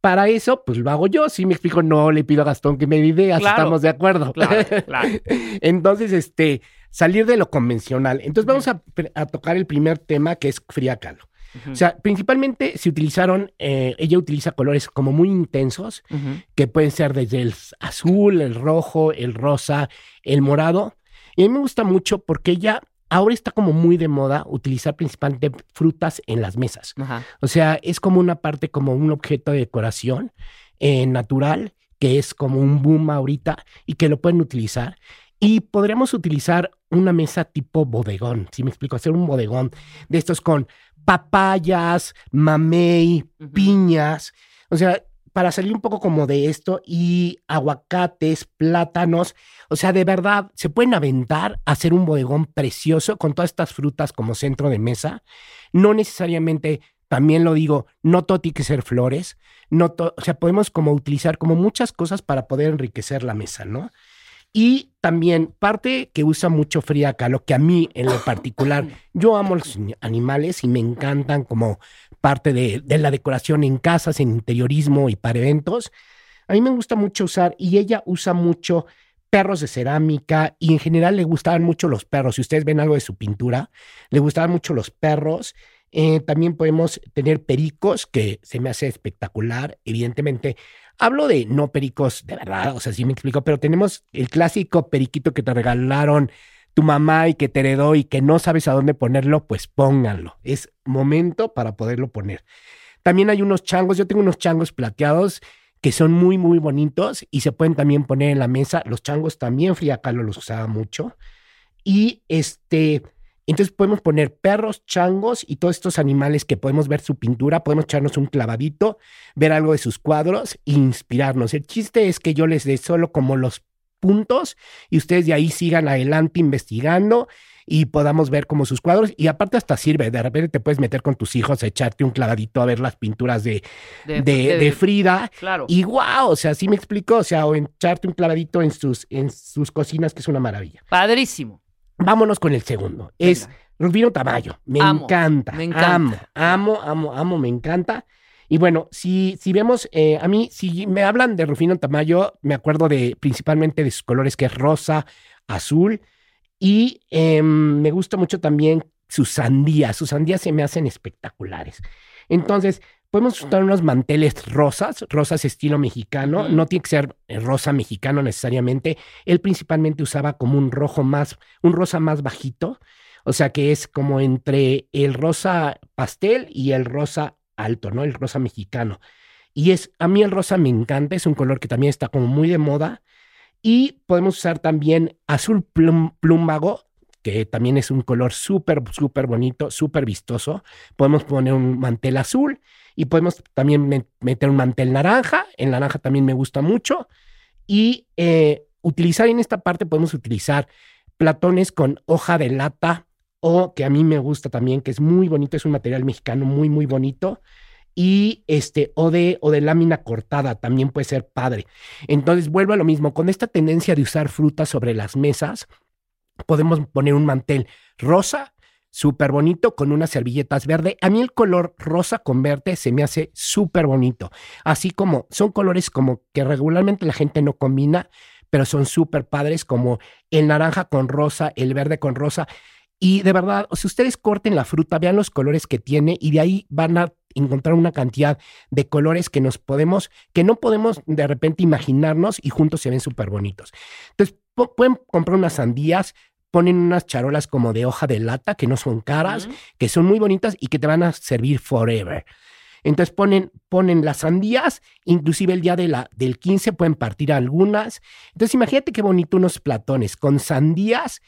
Para eso, pues lo hago yo. Si me explico, no le pido a Gastón que me dé ideas, Claro, estamos de acuerdo. claro, claro. Entonces, este, salir de lo convencional. Entonces, vamos a, a tocar el primer tema que es Frida Kahlo. O sea, principalmente se utilizaron, eh, ella utiliza colores como muy intensos, que pueden ser desde el azul, el rojo, el rosa, el morado. Y a mí me gusta mucho porque ella ahora está como muy de moda utilizar principalmente frutas en las mesas. O sea, es como una parte, como un objeto de decoración eh, natural, que es como un boom ahorita y que lo pueden utilizar. Y podríamos utilizar una mesa tipo bodegón, si me explico, hacer un bodegón de estos con papayas, mamey, piñas, o sea, para salir un poco como de esto y aguacates, plátanos, o sea, de verdad, se pueden aventar a hacer un bodegón precioso con todas estas frutas como centro de mesa. No necesariamente, también lo digo, no todo tiene que ser flores, no o sea, podemos como utilizar como muchas cosas para poder enriquecer la mesa, ¿no? Y también parte que usa mucho Frida Kahlo, que a mí en lo particular, yo amo los ani- animales y me encantan como parte de, de la decoración en casas, en interiorismo y para eventos. A mí me gusta mucho usar, y ella usa mucho perros de cerámica y en general le gustaban mucho los perros. Si ustedes ven algo de su pintura, le gustaban mucho los perros. Eh, también podemos tener pericos, que se me hace espectacular, evidentemente. Hablo de no pericos de verdad, o sea, sí me explico, pero tenemos el clásico periquito que te regalaron tu mamá y que te heredó y que no sabes a dónde ponerlo, pues pónganlo. Es momento para poderlo poner. También hay unos changos, yo tengo unos changos plateados que son muy, muy bonitos y se pueden también poner en la mesa. Los changos también Frida Kahlo los usaba mucho. Y este, entonces podemos poner perros, changos y todos estos animales que podemos ver su pintura, podemos echarnos un clavadito, ver algo de sus cuadros e inspirarnos. El chiste es que yo les dé solo como los puntos y ustedes de ahí sigan adelante investigando y podamos ver como sus cuadros y aparte hasta sirve, de repente te puedes meter con tus hijos a echarte un clavadito a ver las pinturas de, De- de, de- de Frida Claro. y wow, o sea, sí me explico, o sea, o echarte un clavadito en sus, en sus cocinas que es una maravilla. Padrísimo. Vámonos con el segundo. Es Rufino Tamayo. Me Amo, encanta. me encanta. Amo, amo, amo, amo, me encanta. Y bueno, si, si vemos, eh, a mí, si me hablan de Rufino Tamayo, me acuerdo de principalmente de sus colores que es rosa, azul. Y em, me gusta mucho también sus sandías. Sus sandías se me hacen espectaculares. Entonces, podemos usar unos manteles rosas, rosas estilo mexicano. No tiene que ser eh, rosa mexicano necesariamente. Él principalmente usaba como un rojo más, un rosa más bajito. O sea que es como entre el rosa pastel y el rosa alto, ¿no? El rosa mexicano. Y es, a mí el rosa me encanta, es un color que también está como muy de moda. Y podemos usar también azul plum- plúmbago, que también es un color súper, súper bonito, súper vistoso. Podemos poner un mantel azul y podemos también me- meter un mantel naranja. El naranja también me gusta mucho. Y eh, utilizar en esta parte podemos utilizar platones con hoja de lata o que a mí me gusta también, que es muy bonito, es un material mexicano muy, muy bonito. Y este, o de, o de lámina cortada, también puede ser padre. Entonces, vuelvo a lo mismo, con esta tendencia de usar frutas sobre las mesas, podemos poner un mantel rosa, súper bonito, con unas servilletas verde. A mí el color rosa con verde se me hace súper bonito. Así como son colores como que regularmente la gente no combina, pero son súper padres, como el naranja con rosa, el verde con rosa. Y de verdad, si ustedes corten la fruta, vean los colores que tiene y de ahí van a encontrar una cantidad de colores que nos podemos, que no podemos de repente imaginarnos y juntos se ven súper bonitos. Entonces, pu- pueden comprar unas sandías, ponen unas charolas como de hoja de lata que no son caras, que son muy bonitas y que te van a servir forever. Entonces ponen, ponen las sandías, inclusive el día de la, del 15 pueden partir algunas. Entonces imagínate qué bonito unos platones con sandías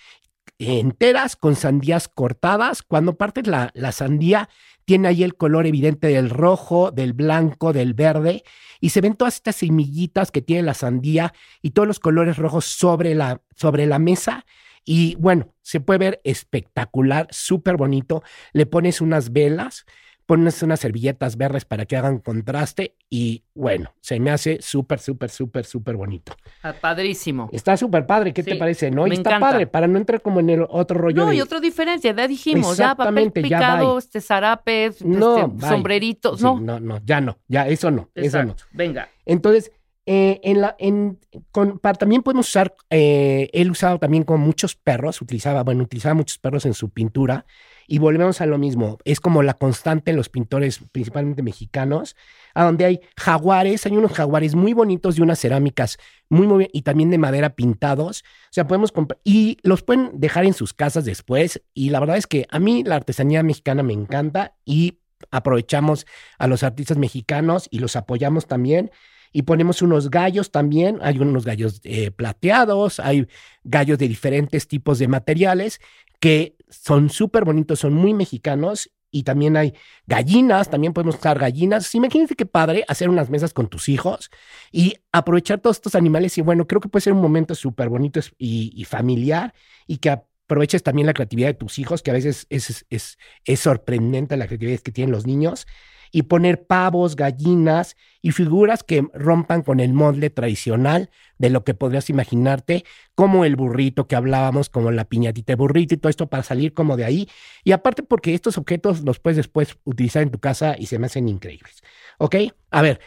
enteras, con sandías cortadas. Cuando partes la, la sandía, tiene ahí el color evidente del rojo, del blanco, del verde, y se ven todas estas semillitas que tiene la sandía y todos los colores rojos sobre la, sobre la mesa. Y bueno, se puede ver espectacular, súper bonito. Le pones unas velas, pones unas servilletas verdes para que hagan contraste y bueno, se me hace súper, súper, súper, súper bonito. Ah, Padrísimo. Está súper padre, ¿qué te parece? ¿No? Y está encanta. padre, para no entrar como en el otro rollo No, de... y otra diferencia, ya dijimos, ya papel ya picado, bye. este zarapes, No, este, sombreritos, Sí, no. no, no, ya no, ya eso no, eso no. Venga. Entonces, eh, en la, en, con, para, también podemos usar, eh, él usaba también con muchos perros, utilizaba, bueno, utilizaba muchos perros en su pintura y volvemos a lo mismo, es como la constante en los pintores, principalmente mexicanos, a donde hay jaguares, hay unos jaguares muy bonitos de unas cerámicas muy, muy, y también de madera pintados, o sea, podemos comprar, y los pueden dejar en sus casas después, y la verdad es que a mí la artesanía mexicana me encanta y aprovechamos a los artistas mexicanos y los apoyamos también y ponemos unos gallos también. Hay unos gallos eh, plateados, hay gallos de diferentes tipos de materiales que son súper bonitos, son muy mexicanos. Y también hay gallinas, también podemos usar gallinas. Imagínense qué padre hacer unas mesas con tus hijos y aprovechar todos estos animales. Y bueno, creo que puede ser un momento súper bonito y, familiar y que aproveches también la creatividad de tus hijos, que a veces es, es, es, es sorprendente la creatividad que tienen los niños y poner pavos, gallinas y figuras que rompan con el molde tradicional de lo que podrías imaginarte, como el burrito que hablábamos, como la piñatita burrito y todo esto para salir como de ahí. Y aparte porque estos objetos los puedes después utilizar en tu casa y se me hacen increíbles. ¿Ok? A ver,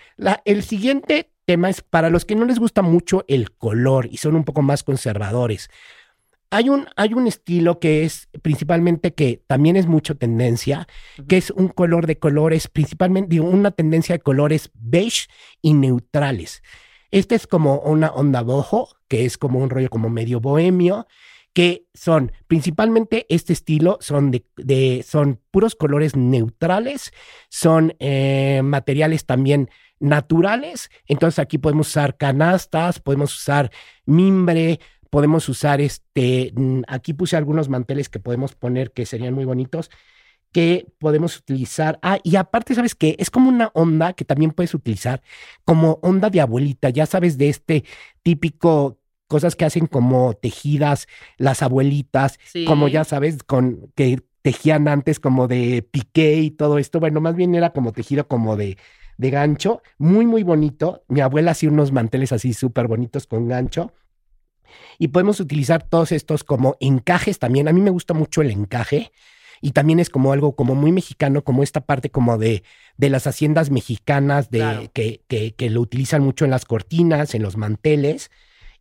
el siguiente tema es para los que no les gusta mucho el color y son un poco más conservadores. Hay un, hay un estilo que es principalmente que también es mucho tendencia, que es un color de colores, principalmente, digo, una tendencia de colores beige y neutrales. Este es como una onda boho, que es como un rollo como medio bohemio, que son principalmente este estilo, son de, de- son puros colores neutrales, son eh, materiales también naturales. Entonces aquí podemos usar canastas, podemos usar mimbre, podemos usar este, mm, aquí puse algunos manteles que podemos poner que serían muy bonitos, que podemos utilizar. Ah, y aparte, ¿sabes qué? Es como una onda que también puedes utilizar como onda de abuelita, ya sabes, de este típico cosas que hacen como tejidas las abuelitas, Sí. como ya sabes, con que tejían antes como de piqué y todo esto. Bueno, más bien era como tejido como de, de gancho, muy, muy bonito. Mi abuela hacía unos manteles así súper bonitos con gancho. Y podemos utilizar todos estos como encajes también. A mí me gusta mucho el encaje y también es como algo como muy mexicano, como esta parte como de, de las haciendas mexicanas de, Claro. que, que, que lo utilizan mucho en las cortinas, en los manteles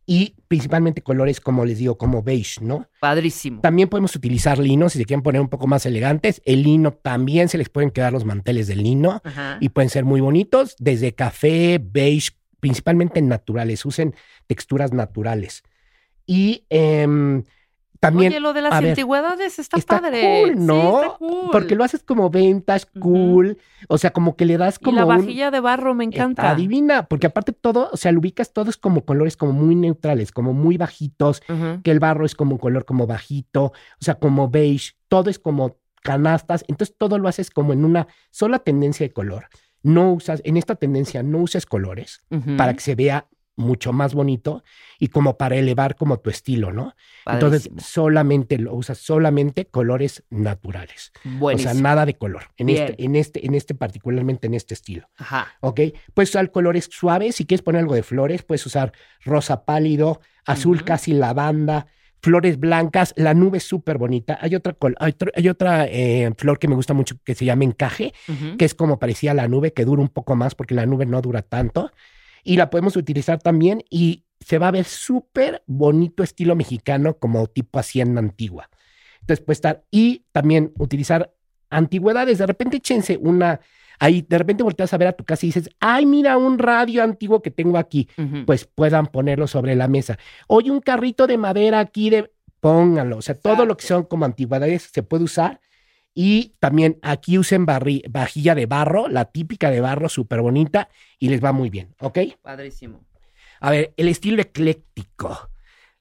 y principalmente colores como les digo, como beige, ¿no? Padrísimo. También podemos utilizar lino si se quieren poner un poco más elegantes. El lino también se les pueden quedar los manteles del lino Ajá. y pueden ser muy bonitos, desde café, beige, principalmente naturales. Usen texturas naturales. Y em, también. Oye, lo de las a ver, antigüedades está, está padre. cool, Sí, ¿no? está cool. Porque lo haces como ventas, cool. O sea, como que le das Y como. la un- vajilla de barro me encanta. Está divina, porque aparte todo, o sea, lo ubicas todos como colores como muy neutrales, como muy bajitos, que el barro es como un color como bajito, o sea, como beige, todo es como canastas, entonces todo lo haces como en una sola tendencia de color. No usas, en esta tendencia no uses colores para que se vea mucho más bonito y como para elevar como tu estilo, ¿no? Entonces solamente lo usas solamente colores naturales. Buenísimo. O sea, nada de color. En Bien. este, en este, en este, particularmente en este estilo. Ajá. ¿ok? Puedes usar colores suaves, si quieres poner algo de flores, puedes usar rosa pálido, azul casi lavanda, flores blancas, la nube es súper bonita. Hay otra, hay otra, eh, flor que me gusta mucho que se llama encaje, que es como parecía la nube, que dura un poco más porque la nube no dura tanto. Y la podemos utilizar también y se va a ver súper bonito estilo mexicano como tipo hacienda antigua. Entonces puede estar y también utilizar antigüedades. De repente échense una, ahí de repente volteas a ver a tu casa y dices, ay, mira un radio antiguo que tengo aquí. Pues puedan ponerlo sobre la mesa. Oye, un carrito de madera aquí de, pónganlo. O sea, todo lo que son como antigüedades se puede usar. Y también aquí usen barri- vajilla de barro, la típica de barro, súper bonita, y les va muy bien, ¿ok? Padrísimo. A ver, el estilo ecléctico.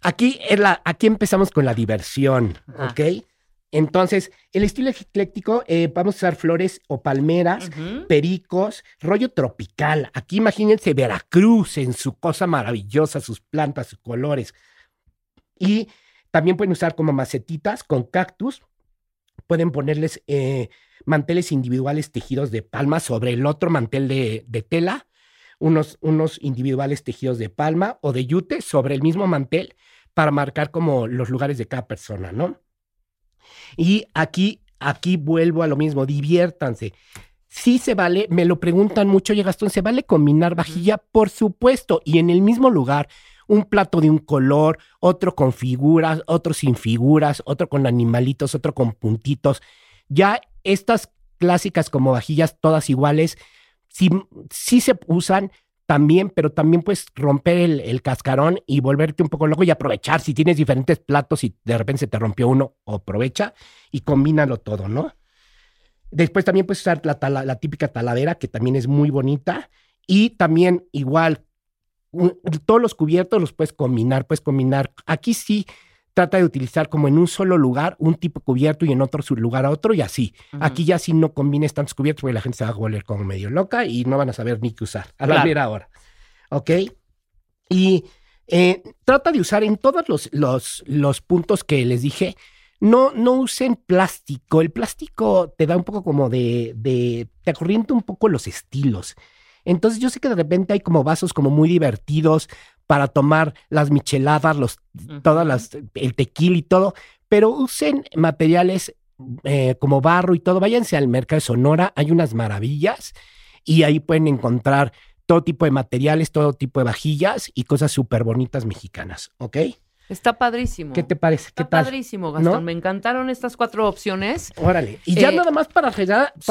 Aquí, es la, aquí empezamos con la diversión, Ajá. ¿ok? Entonces, el estilo ecléctico, eh, vamos a usar flores o palmeras, pericos, rollo tropical. Aquí imagínense Veracruz en su cosa maravillosa, sus plantas, sus colores. Y También pueden usar como macetitas con cactus. Pueden ponerles eh, manteles individuales tejidos de palma sobre el otro mantel de, de tela. Unos, unos individuales tejidos de palma o de yute sobre el mismo mantel para marcar como los lugares de cada persona, ¿no? Y aquí, aquí vuelvo a lo mismo, diviértanse. Sí se vale, me lo preguntan mucho, oye Gastón, ¿se vale combinar vajilla? Por supuesto, y en el mismo lugar, un plato de un color, otro con figuras, otro sin figuras, otro con animalitos, otro con puntitos. Ya estas clásicas como vajillas todas iguales, sí, se usan también, pero también puedes romper el, cascarón y volverte un poco loco y aprovechar. Si tienes diferentes platos y de repente se te rompió uno, aprovecha y combínalo todo, ¿no? Después también puedes usar la, la típica taladera, que también es muy bonita. Y también igual, todos los cubiertos los puedes combinar, puedes combinar. Aquí sí trata de utilizar como en un solo lugar un tipo cubierto y en otro lugar a otro y así. Aquí ya sí no combines tantos cubiertos porque la gente se va a volver como medio loca y no van a saber ni qué usar a la Claro. mera hora. ¿Ok? Y eh, trata de usar en todos los, los, los puntos que les dije, no, no usen plástico. El plástico te da un poco como de, de, te acorrienta un poco los estilos. Entonces yo sé que de repente hay como vasos como muy divertidos para tomar las micheladas, los, todas las, el tequila y todo, pero usen materiales eh, como barro y todo. Váyanse al mercado de Sonora, hay unas maravillas y ahí pueden encontrar todo tipo de materiales, todo tipo de vajillas y cosas súper bonitas mexicanas, ¿ok? Está padrísimo. ¿Qué te parece? ¿Qué Está tal? padrísimo, Gastón. ¿No? Me encantaron estas cuatro opciones. Órale. Y ya Eh, nada más para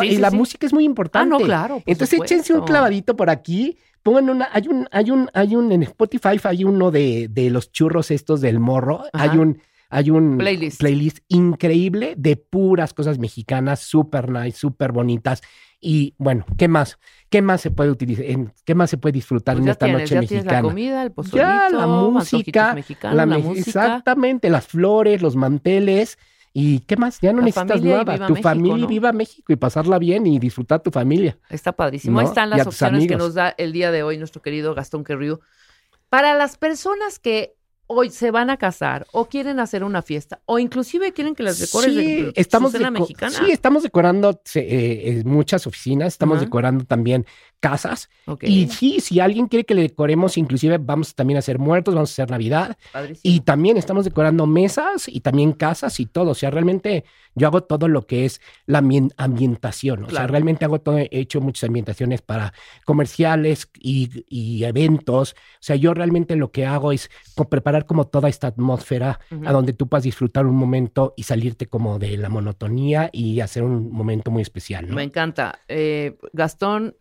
sí, y sí, la sí. música es muy importante. Ah, no, claro, Entonces échense un supuesto. clavadito por aquí, pongan una, hay un, hay un, hay un, en Spotify hay uno de, de los churros estos del morro, Ajá. hay un, hay un Playlist. playlist increíble de puras cosas mexicanas, súper nice, súper bonitas. Y bueno, ¿qué más? ¿Qué más se puede utilizar? en- ¿Qué más se puede disfrutar Pues en esta tienes, noche ya tienes mexicana? la comida, el pozolito, ya la música, mexicanos, la la me- música. exactamente, las flores, los manteles y qué más, ya no La necesitas nada, tu México, familia y ¿no? viva México y pasarla bien y disfrutar tu familia. Está padrísimo. Ahí ¿no? están Y a las opciones que nos da el día de hoy nuestro querido Gastón Querriu. Para las personas que hoy se van a casar o quieren hacer una fiesta o inclusive quieren que les decores Sí, de, estamos su cena deco- mexicana. Sí, estamos decorando eh, eh, muchas oficinas, estamos decorando también casas. Y sí, si alguien quiere que le decoremos, inclusive vamos también a hacer muertos, vamos a hacer Navidad. Padrísimo. Y también estamos decorando mesas y también casas y todo. O sea, realmente yo hago todo lo que es la ambien- ambientación. O sea, realmente hago todo, he hecho muchas ambientaciones para comerciales y, y eventos. O sea, yo realmente lo que hago es preparar como toda esta atmósfera a donde tú puedas disfrutar un momento y salirte como de la monotonía y hacer un momento muy especial, ¿no? Me encanta. Eh, Gastón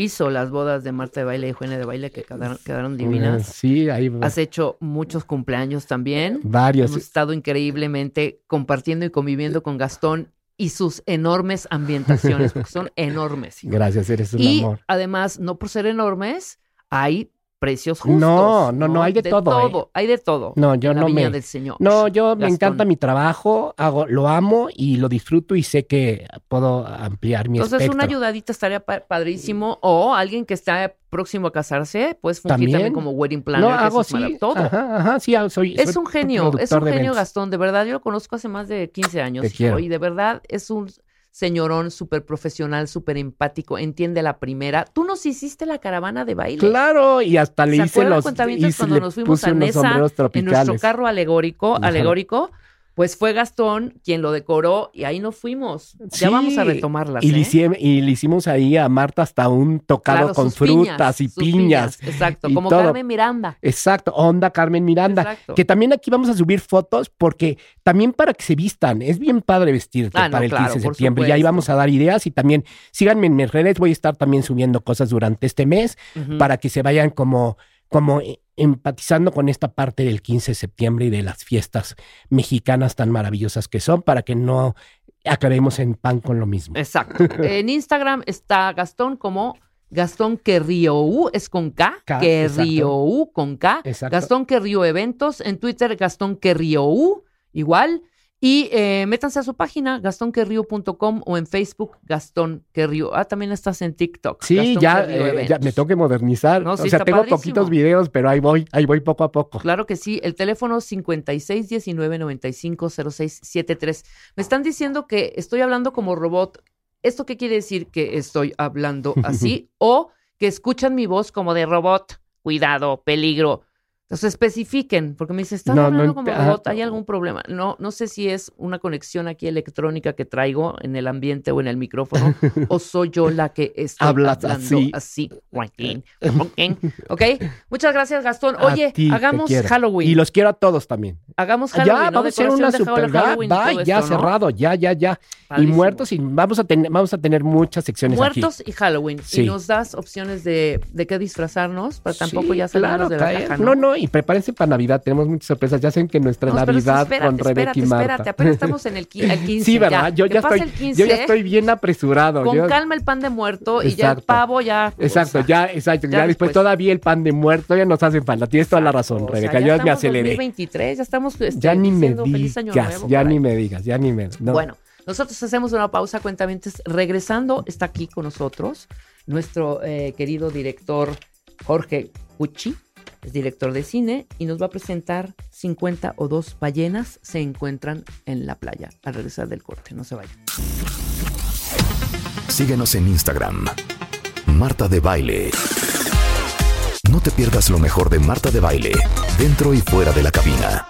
hizo las bodas de Marta de Baile y Juana de Baile que quedaron, quedaron divinas. Sí, ahí va. Has hecho muchos cumpleaños también. Varios. Hemos estado increíblemente compartiendo y conviviendo con Gastón y sus enormes ambientaciones, porque son enormes. Gracias, eres un y amor. además, no por ser enormes, hay precios justos. No, no, no, hay de todo, ¿eh? Hay de todo. No, yo la no viña me. del Señor. No, yo me encanta mi trabajo, hago, lo amo y lo disfruto y sé que puedo ampliar mi Entonces, espectro. una ayudadita estaría pa- padrísimo. O alguien que está próximo a casarse, puedes fungir también, También. como wedding planner. no, que hago eso es sí. todo. Ajá, ajá, sí, soy. Es soy un genio, es un genio eventos. Gastón, de verdad, yo lo conozco hace más de 15 años. Te hijo, quiero. Y de verdad es un señorón súper profesional, súper empático, entiende la primera. Tú nos hiciste la caravana de baile. Claro, y hasta le ¿Se hice los. hice- cuando nos fuimos a Nesa en nuestro carro alegórico, Ajá. alegórico? Pues fue Gastón quien lo decoró y ahí nos fuimos. Ya vamos a retomarlas. Y, le ¿eh? hicim- y le hicimos ahí a Marta hasta un tocado Claro, con piñas, frutas y piñas. Exacto, y como todo. Carmen Miranda. Exacto, onda Carmen Miranda. Exacto. Que también aquí vamos a subir fotos porque también para que se vistan. Es bien padre vestirte Ah, no, para el claro, 15 de septiembre. Y ahí vamos a dar ideas y también síganme en mis redes. Voy a estar también subiendo cosas durante este mes para que se vayan como, como eh, empatizando con esta parte del 15 de septiembre y de las fiestas mexicanas tan maravillosas que son para que no acabemos en pan con lo mismo. Exacto. en Instagram está Gastón como Gastón Querriou, es con K, K, Querriou con K. Exacto. Gastón Querriou Eventos, en Twitter Gastón Querriou, igual. Y eh, métanse a su página, gastonquerrío.com o en Facebook, Gastón Querrío. Ah, también estás en TikTok. Sí, ya, eh, ya me tengo que modernizar. No, sí, o sea, tengo padrísimo. poquitos videos, pero ahí voy, ahí voy poco a poco. Claro que sí, el teléfono 5619950673. Me están diciendo que estoy hablando como robot. ¿Esto qué quiere decir que estoy hablando así? o que escuchan mi voz como de robot. Cuidado, peligro. Entonces especifiquen, porque me dice, están No, no hablando ent- como robot, ¿hay algún problema? No, no sé si es una conexión aquí electrónica que traigo en el ambiente o en el micrófono, o soy yo la que Hablas hablando así. así. Joaquín, Joaquín. ¿Ok? Muchas gracias, Gastón. Oye, ti hagamos. Halloween. Y los quiero a todos también. Hagamos Halloween, ya, ¿no? vamos a hacer una super Halloween, y va, ya esto, ¿no? cerrado, ya, ya, ya. Y Padrísimo. muertos y vamos a tener, vamos a tener muchas secciones Muertos aquí. y Halloween. Sí. Y nos das opciones de, de qué disfrazarnos, para tampoco Sí, ya salirnos claro, de la caer. caja, ¿no? no, y prepárense para Navidad, tenemos muchas sorpresas. Ya saben que nuestra No, Navidad espérate, con Rebeca y Marta. espérate, apenas estamos en el, el 15. Sí, ¿verdad? ya. Yo ya estoy, el 15, yo ya estoy bien apresurado. Con yo- calma el pan de muerto y ya el pavo ya. Exacto, o sea, ya, exacto. Ya, ya después después. todavía el pan de muerto ya nos hacen falta. Tienes toda la razón, o sea, Rebeca. ya yo me aceleré. 2023, ya estamos este, Ya ni me diciendo feliz año digas, nuevo. ya ni me digas, ya ni me. no. Bueno, nosotros hacemos una pausa, cuentamientos. Regresando, está aquí con nosotros nuestro eh, querido director Jorge Cucci, es director de cine, y nos va a presentar 50 o dos ballenas se encuentran en la playa. Al regresar del corte, no se vayan. Síguenos en Instagram. Marta de Baile. No te pierdas lo mejor de Marta de Baile, dentro y fuera de la cabina.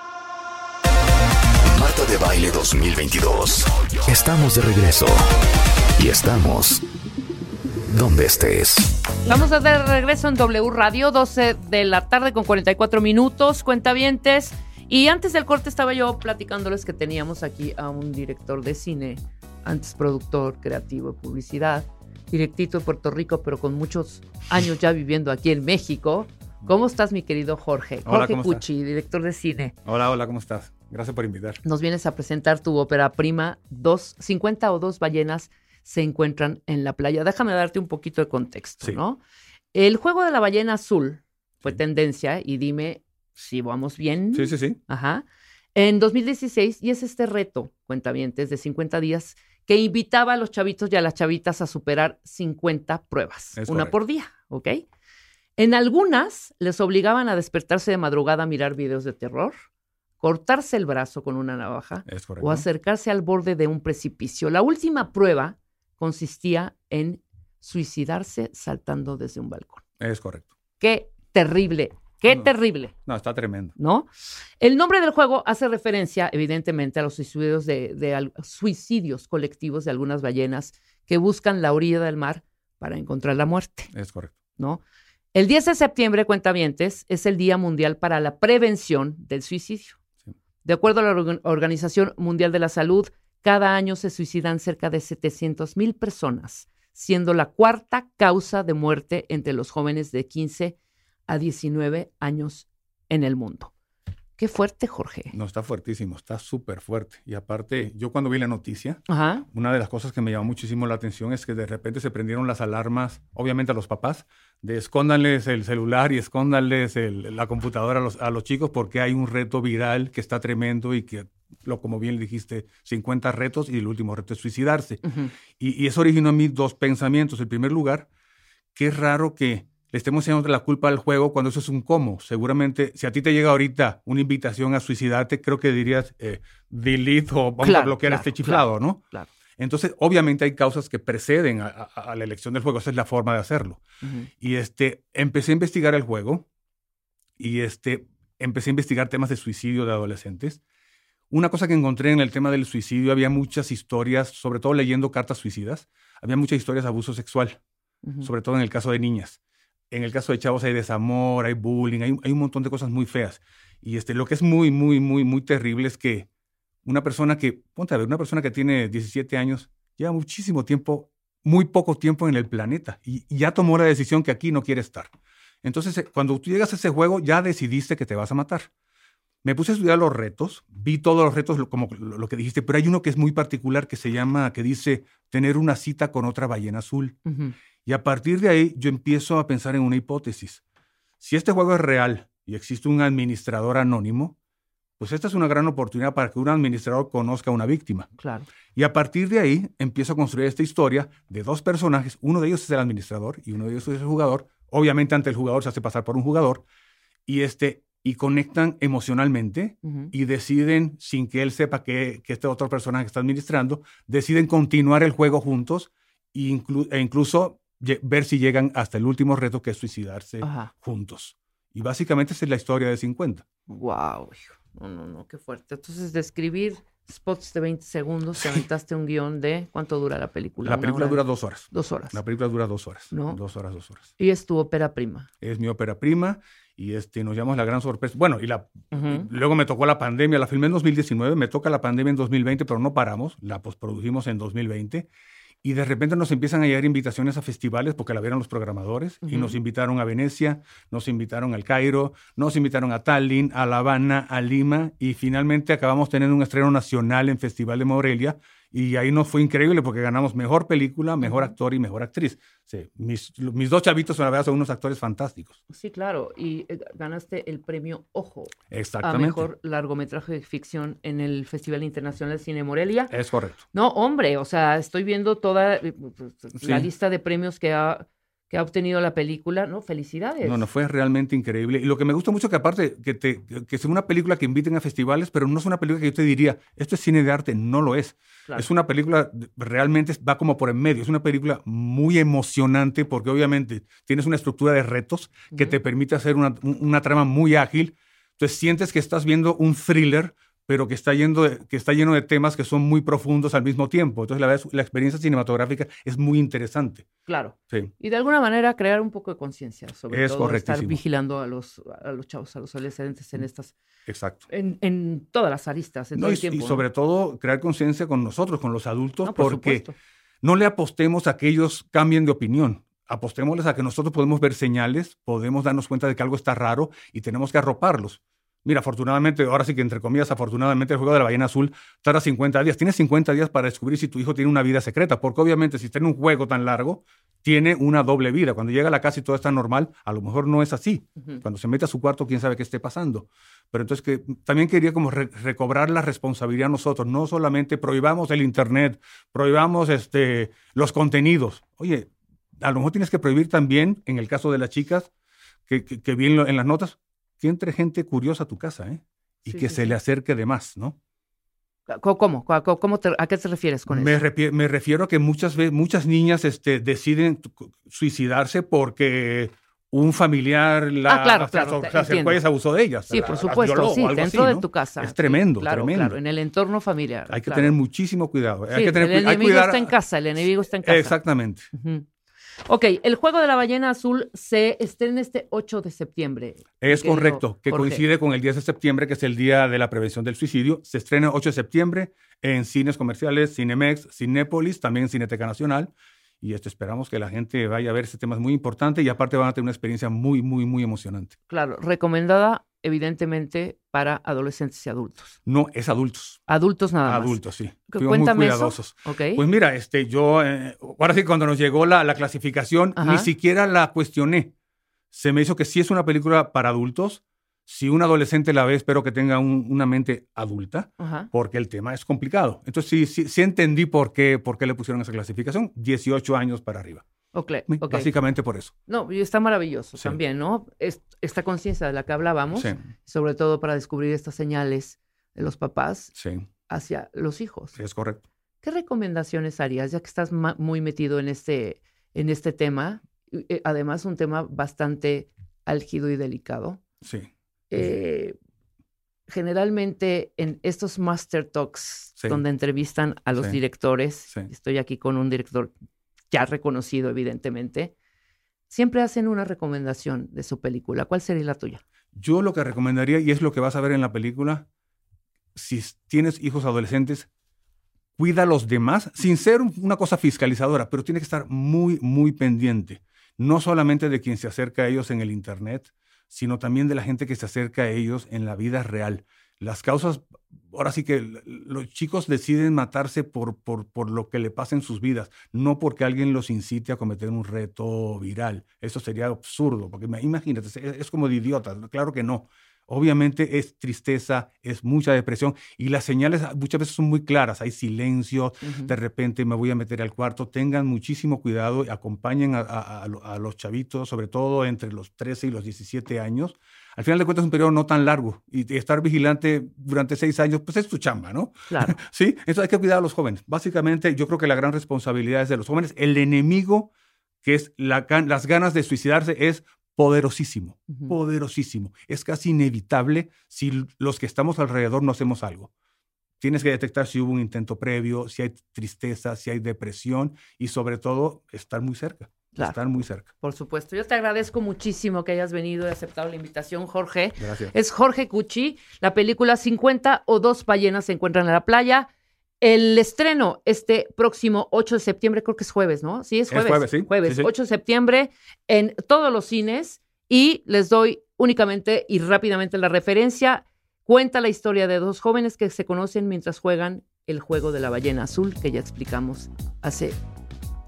Marta de Baile 2022. Estamos de regreso. Y estamos donde estés. Vamos a dar regreso en W Radio, 12 de la tarde con 44 minutos, cuentavientes. Y antes del corte estaba yo platicándoles que teníamos aquí a un director de cine, antes productor creativo de publicidad, directito de Puerto Rico, pero con muchos años ya viviendo aquí en México. ¿Cómo estás, mi querido Jorge? Hola, Jorge. Cucci, director de cine. Hola, hola, ¿cómo estás? Gracias por invitar. Nos vienes a presentar tu ópera prima, dos, 50 o dos ballenas se encuentran en la playa. Déjame darte un poquito de contexto, Sí. ¿no? El juego de la ballena azul fue tendencia y dime si vamos bien. Sí, sí, sí. Ajá. En 2016, y es este reto, cuentavientes, de 50 días, que invitaba a los chavitos y a las chavitas a superar 50 pruebas, Es una correcto. por día, ¿ok? En algunas les obligaban a despertarse de madrugada a mirar videos de terror, cortarse el brazo con una navaja o acercarse al borde de un precipicio. La última prueba consistía en suicidarse saltando desde un balcón. Es correcto. Qué terrible, qué No. terrible. No, está tremendo. ¿no? El nombre del juego hace referencia, evidentemente, a los suicidios, de, suicidios colectivos de algunas ballenas que buscan la orilla del mar para encontrar la muerte, Es correcto. ¿no? El 10 de septiembre, cuentavientes, es el Día Mundial para la Prevención del Suicidio. Sí. De acuerdo a la Organ- Organización Mundial de la Salud, cada año se suicidan cerca de 700 mil personas, siendo la cuarta causa de muerte entre los jóvenes de 15 a 19 años en el mundo. Qué fuerte, Jorge. No, está fuertísimo, está súper fuerte. Y aparte, yo cuando vi la noticia, Ajá. una de las cosas que me llamó muchísimo la atención es que de repente se prendieron las alarmas, obviamente a los papás, de escóndanles el celular y escóndanles el- la computadora a los, a los chicos porque hay un reto viral que está tremendo y que, lo, como bien le dijiste, 50 retos y el último reto es suicidarse. Y, y eso originó en mí dos pensamientos. En primer lugar, qué raro que le estemos echando la culpa al juego cuando eso es un cómo. Seguramente, si a ti te llega ahorita una invitación a suicidarte, creo que dirías eh, delete o vamos a Claro, bloquear claro, este chiflado, ¿no? claro. Entonces, obviamente hay causas que preceden a, a- a la elección del juego. Esa es la forma de hacerlo. Y este, empecé a investigar el juego y este, empecé a investigar temas de suicidio de adolescentes. Una cosa que encontré en el tema del suicidio, había muchas historias, sobre todo leyendo cartas suicidas, había muchas historias de abuso sexual, sobre todo en el caso de niñas. En el caso de chavos hay desamor, hay bullying, hay, hay un montón de cosas muy feas. Y este, lo que es muy, muy, muy, muy terrible es que una persona que, ponte a ver, una persona que tiene 17 años, lleva muchísimo tiempo, muy poco tiempo en el planeta y, y ya tomó la decisión que aquí no quiere estar. Entonces, eh, cuando tú llegas a ese juego, ya decidiste que te vas a matar. Me puse a estudiar los retos, vi todos los retos, como lo, que dijiste, pero hay uno que es muy particular que se llama, que dice tener una cita con otra ballena azul. Y a partir de ahí yo empiezo a pensar en una hipótesis. Si este juego es real y existe un administrador anónimo, pues esta es una gran oportunidad para que un administrador conozca a una víctima. Claro. Y a partir de ahí empiezo a construir esta historia de dos personajes. Uno de ellos es el administrador y uno de ellos es el jugador. Obviamente ante el jugador se hace pasar por un jugador. Y, este, y conectan emocionalmente Ujú. y deciden, sin que él sepa que, que este otro personaje está administrando, deciden continuar el juego juntos e, inclu- e incluso ver si llegan hasta el último reto que es suicidarse Ajá. juntos. Y básicamente esa es la historia de 50. Wow, hijo. No, no, no, qué fuerte. Entonces, de escribir spots de 20 segundos, te aventaste un guion de cuánto dura la película. La película dura dos horas. Dos horas. La película dura dos horas. ¿No? Dos horas, dos horas. Y es tu ópera prima. Es mi ópera prima y este, nos llamamos la gran sorpresa. Bueno, y la, luego me tocó la pandemia, la filmé en 2019, me toca la pandemia en 2020, pero no paramos, la postprodujimos en 2020. Y de repente nos empiezan a llegar invitaciones a festivales porque la vieron los programadores y nos invitaron a Venecia, nos invitaron al Cairo, nos invitaron a Tallinn, a La Habana, a Lima y finalmente acabamos teniendo un estreno nacional en Festival de Morelia y ahí nos fue increíble porque ganamos mejor película, mejor actor y mejor actriz. Sí, mis, mis dos chavitos, la verdad, son unos actores fantásticos. Sí, claro. Y eh, ganaste el premio Ojo a Exactamente. mejor largometraje de ficción en el Festival Internacional de Cine Morelia. Es correcto. No, hombre, o sea, estoy viendo toda eh, pues, la Sí. lista de premios que ha, que ha obtenido la película. No, felicidades. No, no, fue realmente increíble. Y lo que me gusta mucho que aparte, que, te, que es una película que inviten a festivales, pero no es una película que yo te diría, esto es cine de arte, no lo es. Claro. Es una película, realmente va como por en medio, es una película muy emocionante porque obviamente tienes una estructura de retos que te permite hacer una, un- una trama muy ágil. Entonces sientes que estás viendo un thriller, pero que está, yendo de- que está lleno de temas que son muy profundos al mismo tiempo. Entonces la, verdad es- la experiencia cinematográfica es muy interesante. Claro. Sí. Y de alguna manera crear un poco de conciencia sobre Es todo, estar vigilando a los, a los chavos, a los adolescentes en estas, Exacto. en, en todas las aristas, en No, todo y, el tiempo. y ¿no? sobre todo crear conciencia con nosotros, con los adultos, No, por porque supuesto. no le apostemos a que ellos cambien de opinión. Apostémosles a que nosotros podemos ver señales, podemos darnos cuenta de que algo está raro y tenemos que arroparlos. Mira, afortunadamente, ahora sí que entre comillas, afortunadamente el juego de la ballena azul tarda 50 días. Tienes 50 días para descubrir si tu hijo tiene una vida secreta, porque obviamente si está en un juego tan largo, tiene una doble vida. Cuando llega a la casa y todo está normal, a lo mejor no es así. Cuando se mete a su cuarto, quién sabe qué esté pasando. Pero entonces que también quería como re- recobrar la responsabilidad nosotros, no solamente prohibamos el internet, prohibamos este, los contenidos. Oye, a lo mejor tienes que prohibir también, en el caso de las chicas, que, que, que vi en, lo- en las notas, que entre gente curiosa a tu casa, ¿eh? Y Sí, que sí, se sí. le acerque de más, ¿no? ¿Cómo? ¿Cómo? ¿Cómo- cómo te- ¿A qué te refieres con Me, eso? repie- me refiero a que muchas veces, muchas niñas este, deciden suicidarse porque un familiar la, Ah, claro, se claro, aso- te se abusó de ellas. Sí, la- por supuesto, violó sí, dentro así, de tu casa. Es Sí, tremendo, claro, tremendo. Claro, en el entorno familiar. Hay que tener muchísimo cuidado. Sí, hay que tener, el hay enemigo cuidar está en casa, el enemigo está en casa. Exactamente. Ok, el juego de la ballena azul se estrena este 8 de septiembre. Es correcto, que Jorge. coincide con el 10 de septiembre, que es el Día de la Prevención del Suicidio. Se estrena 8 de septiembre en cines comerciales, Cinemex, Cinépolis, también Cineteca Nacional. Y esto esperamos que la gente vaya a ver este tema, es muy importante y aparte van a tener una experiencia muy, muy, muy emocionante. Claro, recomendada evidentemente para adolescentes y adultos. No, es adultos. Adultos nada más. Adultos, sí. Fuimos muy Cuéntame eso. cuidadosos. Ok. Pues mira, este, yo, eh, ahora sí, cuando nos llegó la, la clasificación, Ajá. ni siquiera la cuestioné. Se me hizo que sí es una película para adultos. Si un adolescente la ve, espero que tenga un- una mente adulta, Ajá. porque el tema es complicado. Entonces sí, sí, sí entendí por qué, por qué le pusieron esa clasificación, 18 años para arriba. Ok, ok. Básicamente por eso. No, y está maravilloso Sí. también, ¿no? Es- esta conciencia de la que hablábamos, Sí. sobre todo para descubrir estas señales de los papás Sí, hacia los hijos. sí, es correcto. ¿Qué recomendaciones harías, ya que estás muy metido en este, en este tema? eh, además, un tema bastante álgido y delicado. Sí. Eh, generalmente en estos Master Talks, Sí. donde entrevistan a los Sí. directores, Sí. estoy aquí con un director ya reconocido, evidentemente, siempre hacen una recomendación de su película. ¿Cuál sería la tuya? Yo lo que recomendaría, y es lo que vas a ver en la película, si tienes hijos adolescentes, cuida a los demás, sin ser un- una cosa fiscalizadora, pero tiene que estar muy, muy pendiente. No solamente de quien se acerca a ellos en el Internet, sino también de la gente que se acerca a ellos en la vida real. Las causas, ahora sí que los chicos deciden matarse por, por, por lo que le pasa en sus vidas, no porque alguien los incite a cometer un reto viral. Eso sería absurdo, porque ima- imagínate, es, como de idiotas, claro que no. obviamente es tristeza, es mucha depresión y las señales muchas veces son muy claras. Hay silencio, de repente me voy a meter al cuarto. Tengan muchísimo cuidado y acompañen a los chavitos, sobre todo entre los 13 y los 17 años. Al final de cuentas es un periodo no tan largo y, estar vigilante durante seis años, pues es tu chamba, ¿no? Claro. Sí, entonces hay que cuidar a los jóvenes. Básicamente, yo creo que la gran responsabilidad es de los jóvenes. El enemigo, que es la las ganas de suicidarse, es poderosísimo, poderosísimo. Es casi inevitable si los que estamos alrededor no hacemos algo. Tienes que detectar si hubo un intento previo, si hay tristeza, si hay depresión y sobre todo estar muy cerca. Claro. Estar muy cerca. Por supuesto. Yo te agradezco muchísimo que hayas venido y aceptado la invitación, Jorge. Gracias. Es Jorge Cuchi. La película 50 o dos ballenas se encuentran en la playa. El estreno este próximo 8 de septiembre, creo que es jueves, ¿no? Sí, es Es jueves. jueves, sí. Jueves, Sí, sí. 8 de septiembre en todos los cines. Y les doy únicamente y rápidamente la referencia. Cuenta la historia de dos jóvenes que se conocen mientras juegan el juego de la ballena azul, que ya explicamos hace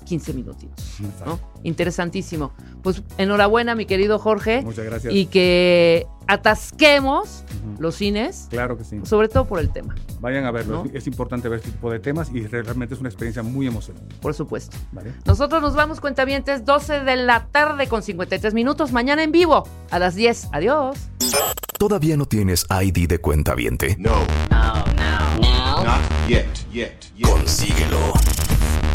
15 minutitos. ¿no? Interesantísimo. Pues enhorabuena, mi querido Jorge. Muchas gracias. Y que atasquemos los cines, Claro que sí. sobre todo por el tema, Vayan a verlo. ¿No? Es, es importante ver este tipo de temas y realmente es una experiencia muy emocionante. por supuesto. ¿vale? Nosotros nos vamos, cuentavientes, 12 de la tarde con 53 minutos. Mañana en vivo, a las 10. Adiós. ¿Todavía no tienes ID de cuenta viente? No. Not yet. Yet. Yet. Consíguelo.